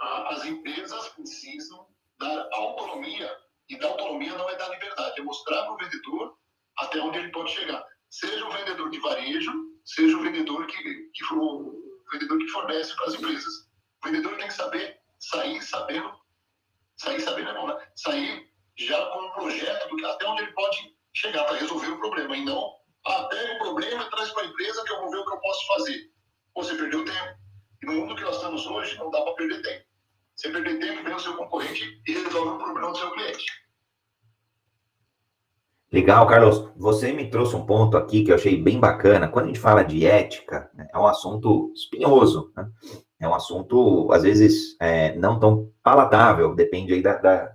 As empresas precisam dar autonomia, e dar autonomia não é dar liberdade, é mostrar para o vendedor até onde ele pode chegar. Seja o vendedor de varejo, seja o vendedor que, que for o vendedor que fornece para as empresas. O vendedor tem que saber sair sabendo, sair sabendo é bom, né? Sair já com um projeto do, até onde ele pode chegar para resolver o problema. E não, ah, pega o problema traz para a empresa que eu vou ver o que eu posso fazer. Você perdeu tempo. E no mundo que nós estamos hoje, não dá para perder tempo. Você perder tempo, vem o seu concorrente e resolve o problema do seu cliente. Legal, Carlos. Você me trouxe um ponto aqui que eu achei bem bacana. Quando a gente fala de ética, né, é um assunto espinhoso. Né? É um assunto, às vezes, é, não tão palatável, depende aí da, da,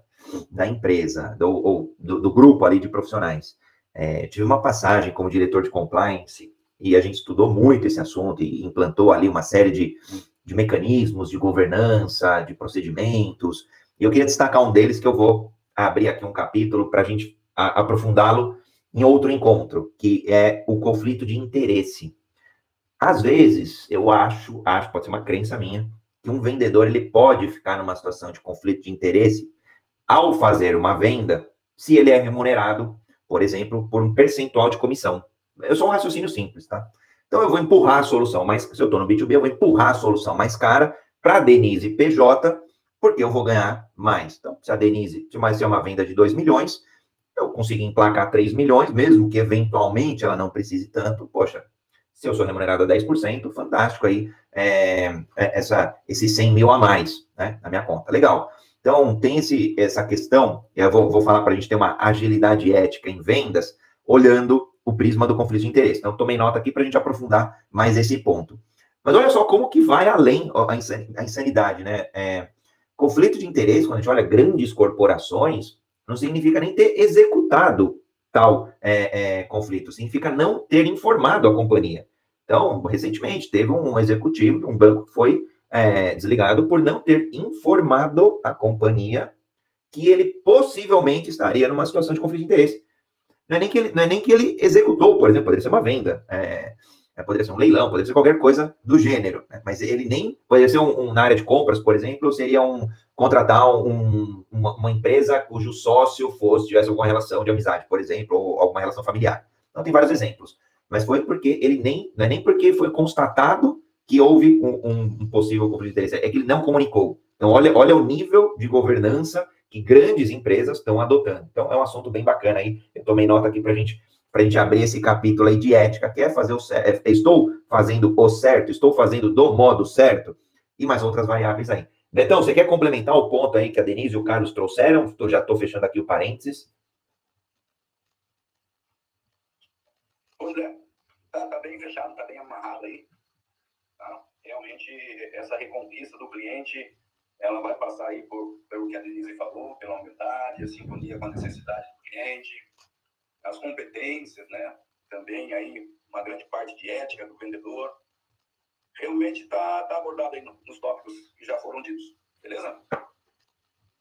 da empresa, do, ou do, do, grupo ali de profissionais. É, tive uma passagem como diretor de compliance e a gente estudou muito esse assunto e implantou ali uma série de, de mecanismos de governança, de procedimentos, e eu queria destacar um deles que eu vou abrir aqui um capítulo para a gente aprofundá-lo em outro encontro, que é o conflito de interesse. Às vezes, eu acho, acho, pode ser uma crença minha, que um vendedor ele pode ficar numa situação de conflito de interesse ao fazer uma venda, se ele é remunerado, por exemplo, por um percentual de comissão. Eu sou um raciocínio simples, tá? Então eu vou empurrar a solução mais, se eu estou no B2B, eu vou empurrar a solução mais cara para Denise PJ, porque eu vou ganhar mais. Então, se a Denise, se vai ser uma venda de 2 milhões, eu consegui emplacar 3 milhões, mesmo que eventualmente ela não precise tanto, poxa, se eu sou remunerado a 10%, fantástico aí, é, é, essa, esses 100 mil a mais, né, na minha conta. Legal. Então, tem esse, essa questão, eu vou, vou falar para a gente ter uma agilidade ética em vendas, olhando o prisma do conflito de interesse. Então, tomei nota aqui para a gente aprofundar mais esse ponto. Mas olha só como que vai além a insanidade, né? É, conflito de interesse, quando a gente olha grandes corporações, não significa nem ter executado tal é, é, conflito, significa não ter informado a companhia. Então, recentemente, teve um executivo de um banco que foi é, desligado por não ter informado a companhia que ele possivelmente estaria numa situação de conflito de interesse. Não é nem que ele, não é nem que ele executou, por exemplo, poderia ser uma venda, é, é, poderia ser um leilão, poderia ser qualquer coisa do gênero, né? mas ele nem, poderia ser um, um, na área de compras, por exemplo, seria um, contratar um, uma, uma, empresa cujo sócio fosse, tivesse alguma relação de amizade, por exemplo, ou alguma relação familiar. Então, tem vários exemplos mas foi porque ele nem, não é nem porque foi constatado que houve um, um possível conflito de interesse, é que ele não comunicou. Então, olha, olha o nível de governança que grandes empresas estão adotando. Então, é um assunto bem bacana aí. Eu tomei nota aqui para gente a gente abrir esse capítulo aí de ética, que é fazer o certo, é, estou fazendo o certo, estou fazendo do modo certo, e mais outras variáveis aí. Betão, você quer complementar o ponto aí que a Denise e o Carlos trouxeram? Eu já estou fechando aqui o parênteses. André, tá, tá bem fechado, tá bem amarrado aí. Tá? Realmente, essa reconquista do cliente, ela vai passar aí por, pelo que a Denise falou, pela humildade, a sintonia com a necessidade do cliente, as competências, né? Também aí uma grande parte de ética do vendedor. Realmente está tá abordado aí nos tópicos que já foram ditos. Beleza?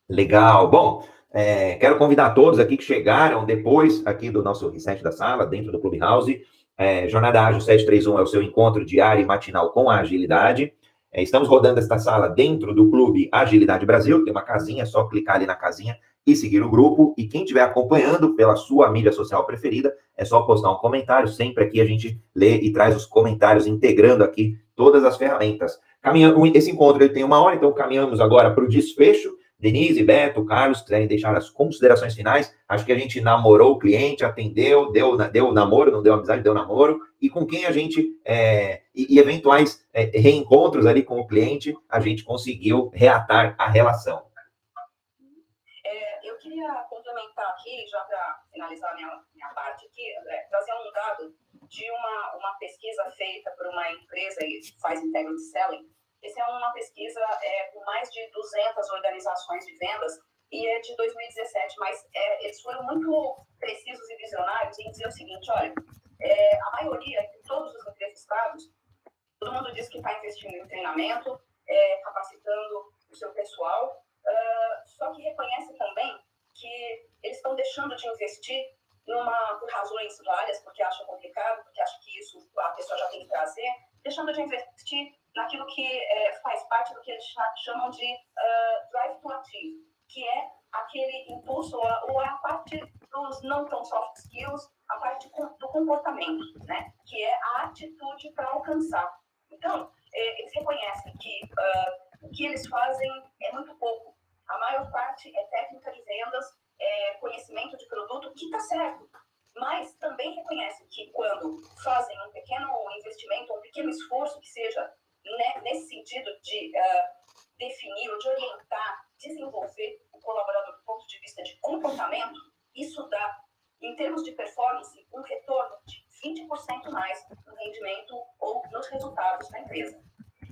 Legal. Bom, é, quero convidar todos aqui que chegaram depois aqui do nosso reset da sala, dentro do Clubhouse. É, Jornada Ágil 731 é o seu encontro diário e matinal com a agilidade. É, estamos rodando esta sala dentro do Clube Agilidade Brasil. Tem uma casinha, é só clicar ali na casinha e seguir o grupo. E quem estiver acompanhando pela sua mídia social preferida, é só postar um comentário. Sempre aqui a gente lê e traz os comentários, integrando aqui todas as ferramentas. Caminhando, esse encontro ele tem uma hora, então caminhamos agora para o desfecho Denise, Beto, Carlos, quiserem deixar as considerações finais, acho que a gente namorou o cliente, atendeu, deu, deu namoro, não deu amizade, deu namoro, e com quem a gente, é, e, e, eventuais é, reencontros ali com o cliente, a gente conseguiu reatar a relação. É, eu queria complementar aqui, já para finalizar minha, minha parte aqui, André, trazer um dado de uma, uma pesquisa feita por uma empresa que faz integrity selling. Essa é uma pesquisa é, com mais de 200 organizações de vendas e é de 2017, mas é, eles foram muito precisos e visionários em dizer o seguinte, olha, é, a maioria, todos os entrevistados, todo mundo diz que está investindo em treinamento, é, capacitando o seu pessoal, uh, só que reconhece também que eles estão deixando de investir numa, por razões várias, porque acham complicado, porque acham que isso a pessoa já tem que trazer, deixando de investir naquilo que é, faz parte do que eles chamam de uh, drive to achieve, que é aquele impulso ou a parte dos não tão soft skills, a parte do comportamento, né? que é a atitude para alcançar. Então, é, eles reconhecem que uh, o que eles fazem é muito pouco. A maior parte é técnica de vendas, é, conhecimento de produto, que está certo. Mas também reconhece que quando fazem um pequeno investimento, um pequeno esforço que seja né, nesse sentido de uh, definir ou de orientar, desenvolver o colaborador do ponto de vista de comportamento, isso dá, em termos de performance, um retorno de 20% mais no rendimento ou nos resultados da empresa.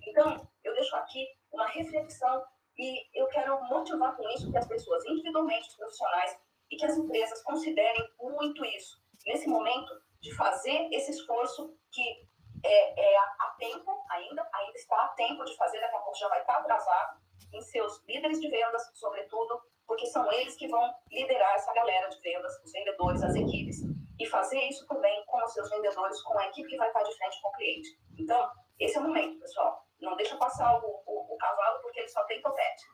Então, eu deixo aqui uma reflexão e eu quero motivar com isso que as pessoas, individualmente, os profissionais, e que as empresas considerem muito isso. Nesse momento, de fazer esse esforço que é, é a tempo ainda, ainda está a tempo de fazer, daqui a pouco já vai estar atrasado, em seus líderes de vendas, sobretudo, porque são eles que vão liderar essa galera de vendas, os vendedores, as equipes, e fazer isso também com os seus vendedores, com a equipe que vai estar de frente com o cliente. Então, esse é o momento, pessoal. Não deixa passar o, cavalo, porque ele só tem topete.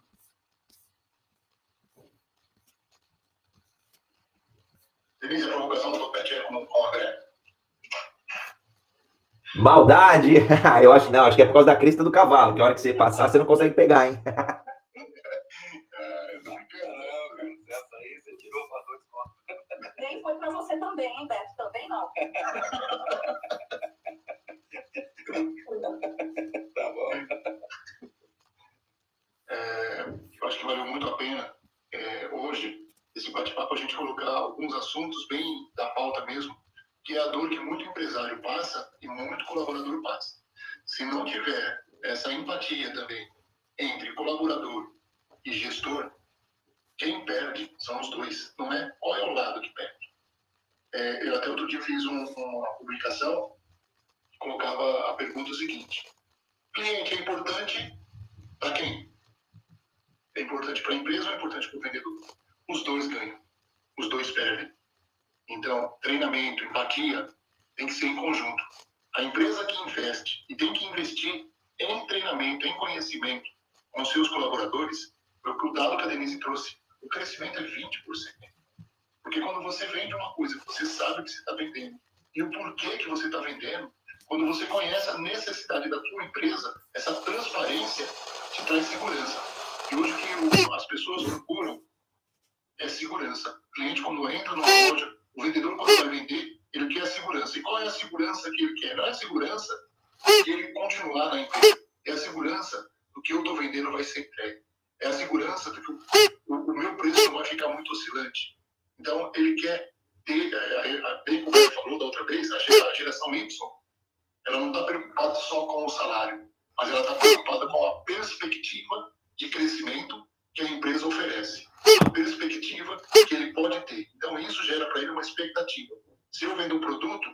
Denise, a provocação do topete é com o André. Maldade? <laughs> eu acho não, acho que é por causa da crista do cavalo, que a hora que você passar, você não consegue pegar, hein? <laughs> Nem foi para você também, hein, Beto? Também não. <laughs> valeu muito a pena é, hoje esse bate-papo a gente colocar alguns assuntos bem da pauta mesmo, que é a dor que muito empresário passa e muito colaborador passa. Se não tiver essa empatia também entre colaborador e gestor, quem perde são os dois, não é qual é o lado que perde. É, eu até outro dia fiz um, uma publicação que colocava a pergunta seguinte: pode ter. Então, isso gera para ele uma expectativa. Se eu vendo um produto,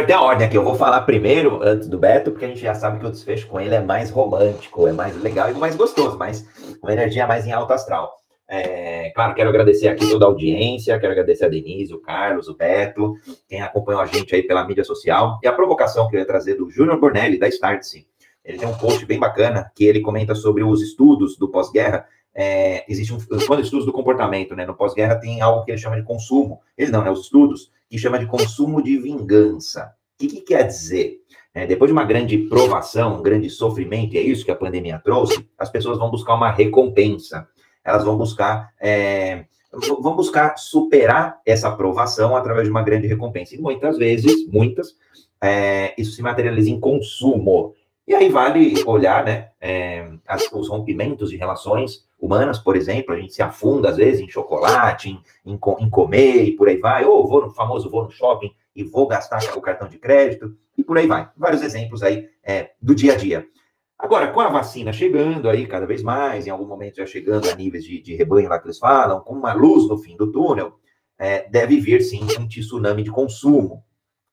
inverter a ordem aqui. Eu vou falar primeiro, antes do Beto, porque a gente já sabe que o desfecho com ele é mais romântico, é mais legal e mais gostoso, mas com energia mais em alto astral. É, claro, quero agradecer aqui toda a audiência, quero agradecer a Denise, o Carlos, o Beto, quem acompanhou a gente aí pela mídia social, e a provocação que eu ia trazer do Júnior Bornelli, da Startse. Ele tem um post bem bacana, que ele comenta sobre os estudos do pós-guerra, é, existe um, quando estudos do comportamento, né? No pós-guerra tem algo que ele chama de consumo. Ele não, né? Os estudos que chama de consumo de vingança. O que, que quer dizer? É, depois de uma grande provação, um grande sofrimento, e é isso que a pandemia trouxe, as pessoas vão buscar uma recompensa. Elas vão buscar é, vão buscar superar essa provação através de uma grande recompensa. E muitas vezes, muitas, é, isso se materializa em consumo. E aí vale olhar, né, é, as, os rompimentos de relações humanas, por exemplo, a gente se afunda às vezes em chocolate, em, em, em comer e por aí vai, ou vou no famoso vou no shopping e vou gastar o cartão de crédito e por aí vai. Vários exemplos aí é, do dia a dia. Agora, com a vacina chegando aí cada vez mais, em algum momento já chegando a níveis de, de rebanho lá que eles falam, com uma luz no fim do túnel, é, deve vir sim um tsunami de consumo.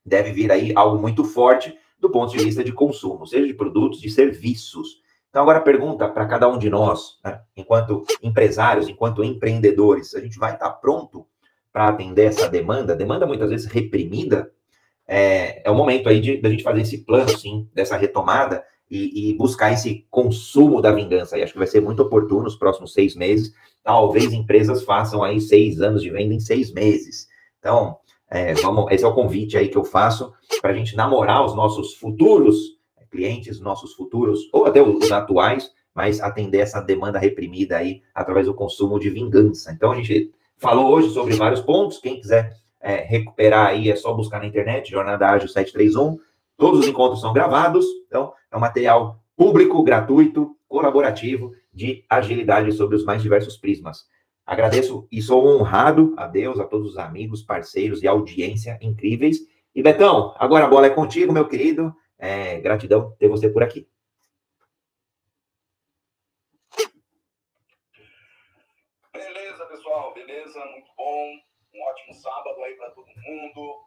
Deve vir aí algo muito forte do ponto de vista de consumo, seja de produtos, de serviços. Então, agora pergunta para cada um de nós, né, enquanto empresários, enquanto empreendedores, a gente vai estar pronto para atender essa demanda, demanda muitas vezes reprimida, é, é o momento aí de, de a gente fazer esse plano, sim, dessa retomada e, e, buscar esse consumo da vingança. E acho que vai ser muito oportuno nos próximos seis meses. Talvez empresas façam aí seis anos de venda em seis meses. Então, é, vamos, esse é o convite aí que eu faço para a gente namorar os nossos futuros clientes, nossos futuros, ou até os atuais, mas atender essa demanda reprimida aí através do consumo de vingança. Então, a gente falou hoje sobre vários pontos. Quem quiser é, recuperar aí, é só buscar na internet, Jornada Ágil 731. Todos os encontros são gravados, então é um material público, gratuito, colaborativo, de agilidade sobre os mais diversos prismas. Agradeço e sou honrado a Deus, a todos os amigos, parceiros e audiência incríveis. E Betão, agora a bola é contigo, meu querido. É, gratidão ter você por aqui. Beleza, pessoal, beleza, muito bom. Um ótimo sábado aí para todo mundo.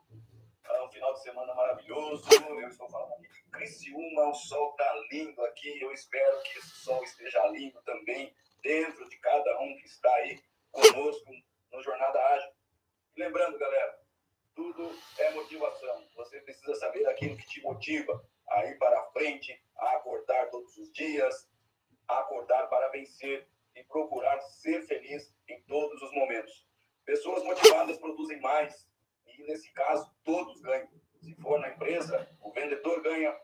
É um final de semana maravilhoso. Eu estou falando aqui de Criciúma, o sol tá lindo aqui. Eu espero que esse sol esteja lindo também dentro de cada um que está aí conosco no Jornada Ágil. Lembrando, galera, tudo é motivação. Você precisa saber aquilo que te motiva a ir para frente, a acordar todos os dias, a acordar para vencer e procurar ser feliz em todos os momentos. Pessoas motivadas produzem mais e, nesse caso, todos ganham. Se for na empresa, o vendedor ganha,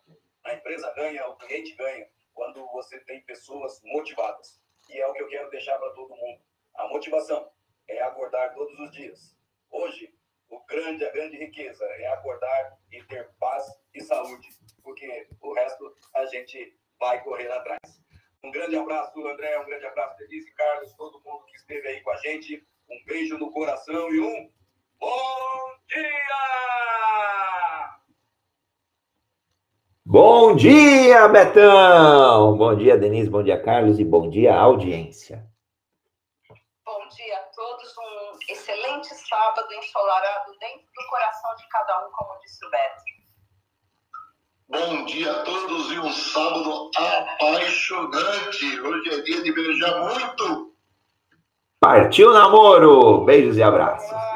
a empresa ganha, o cliente ganha, quando você tem pessoas motivadas. E é o que eu quero deixar para todo mundo. A motivação é acordar todos os dias. Hoje, o grande, a grande riqueza é acordar e ter paz e saúde, porque o resto a gente vai correr atrás. Um grande abraço, André, um grande abraço, Denise, Carlos, todo mundo que esteve aí com a gente. Um beijo no coração e um bom dia! Bom dia, Betão! Bom dia, Denise, bom dia, Carlos, e bom dia, audiência. Bom dia a todos, um excelente sábado ensolarado dentro do coração de cada um, como disse o Beto. Bom dia a todos e um sábado apaixonante. Hoje é dia de beijar muito. Partiu namoro! Beijos e abraços.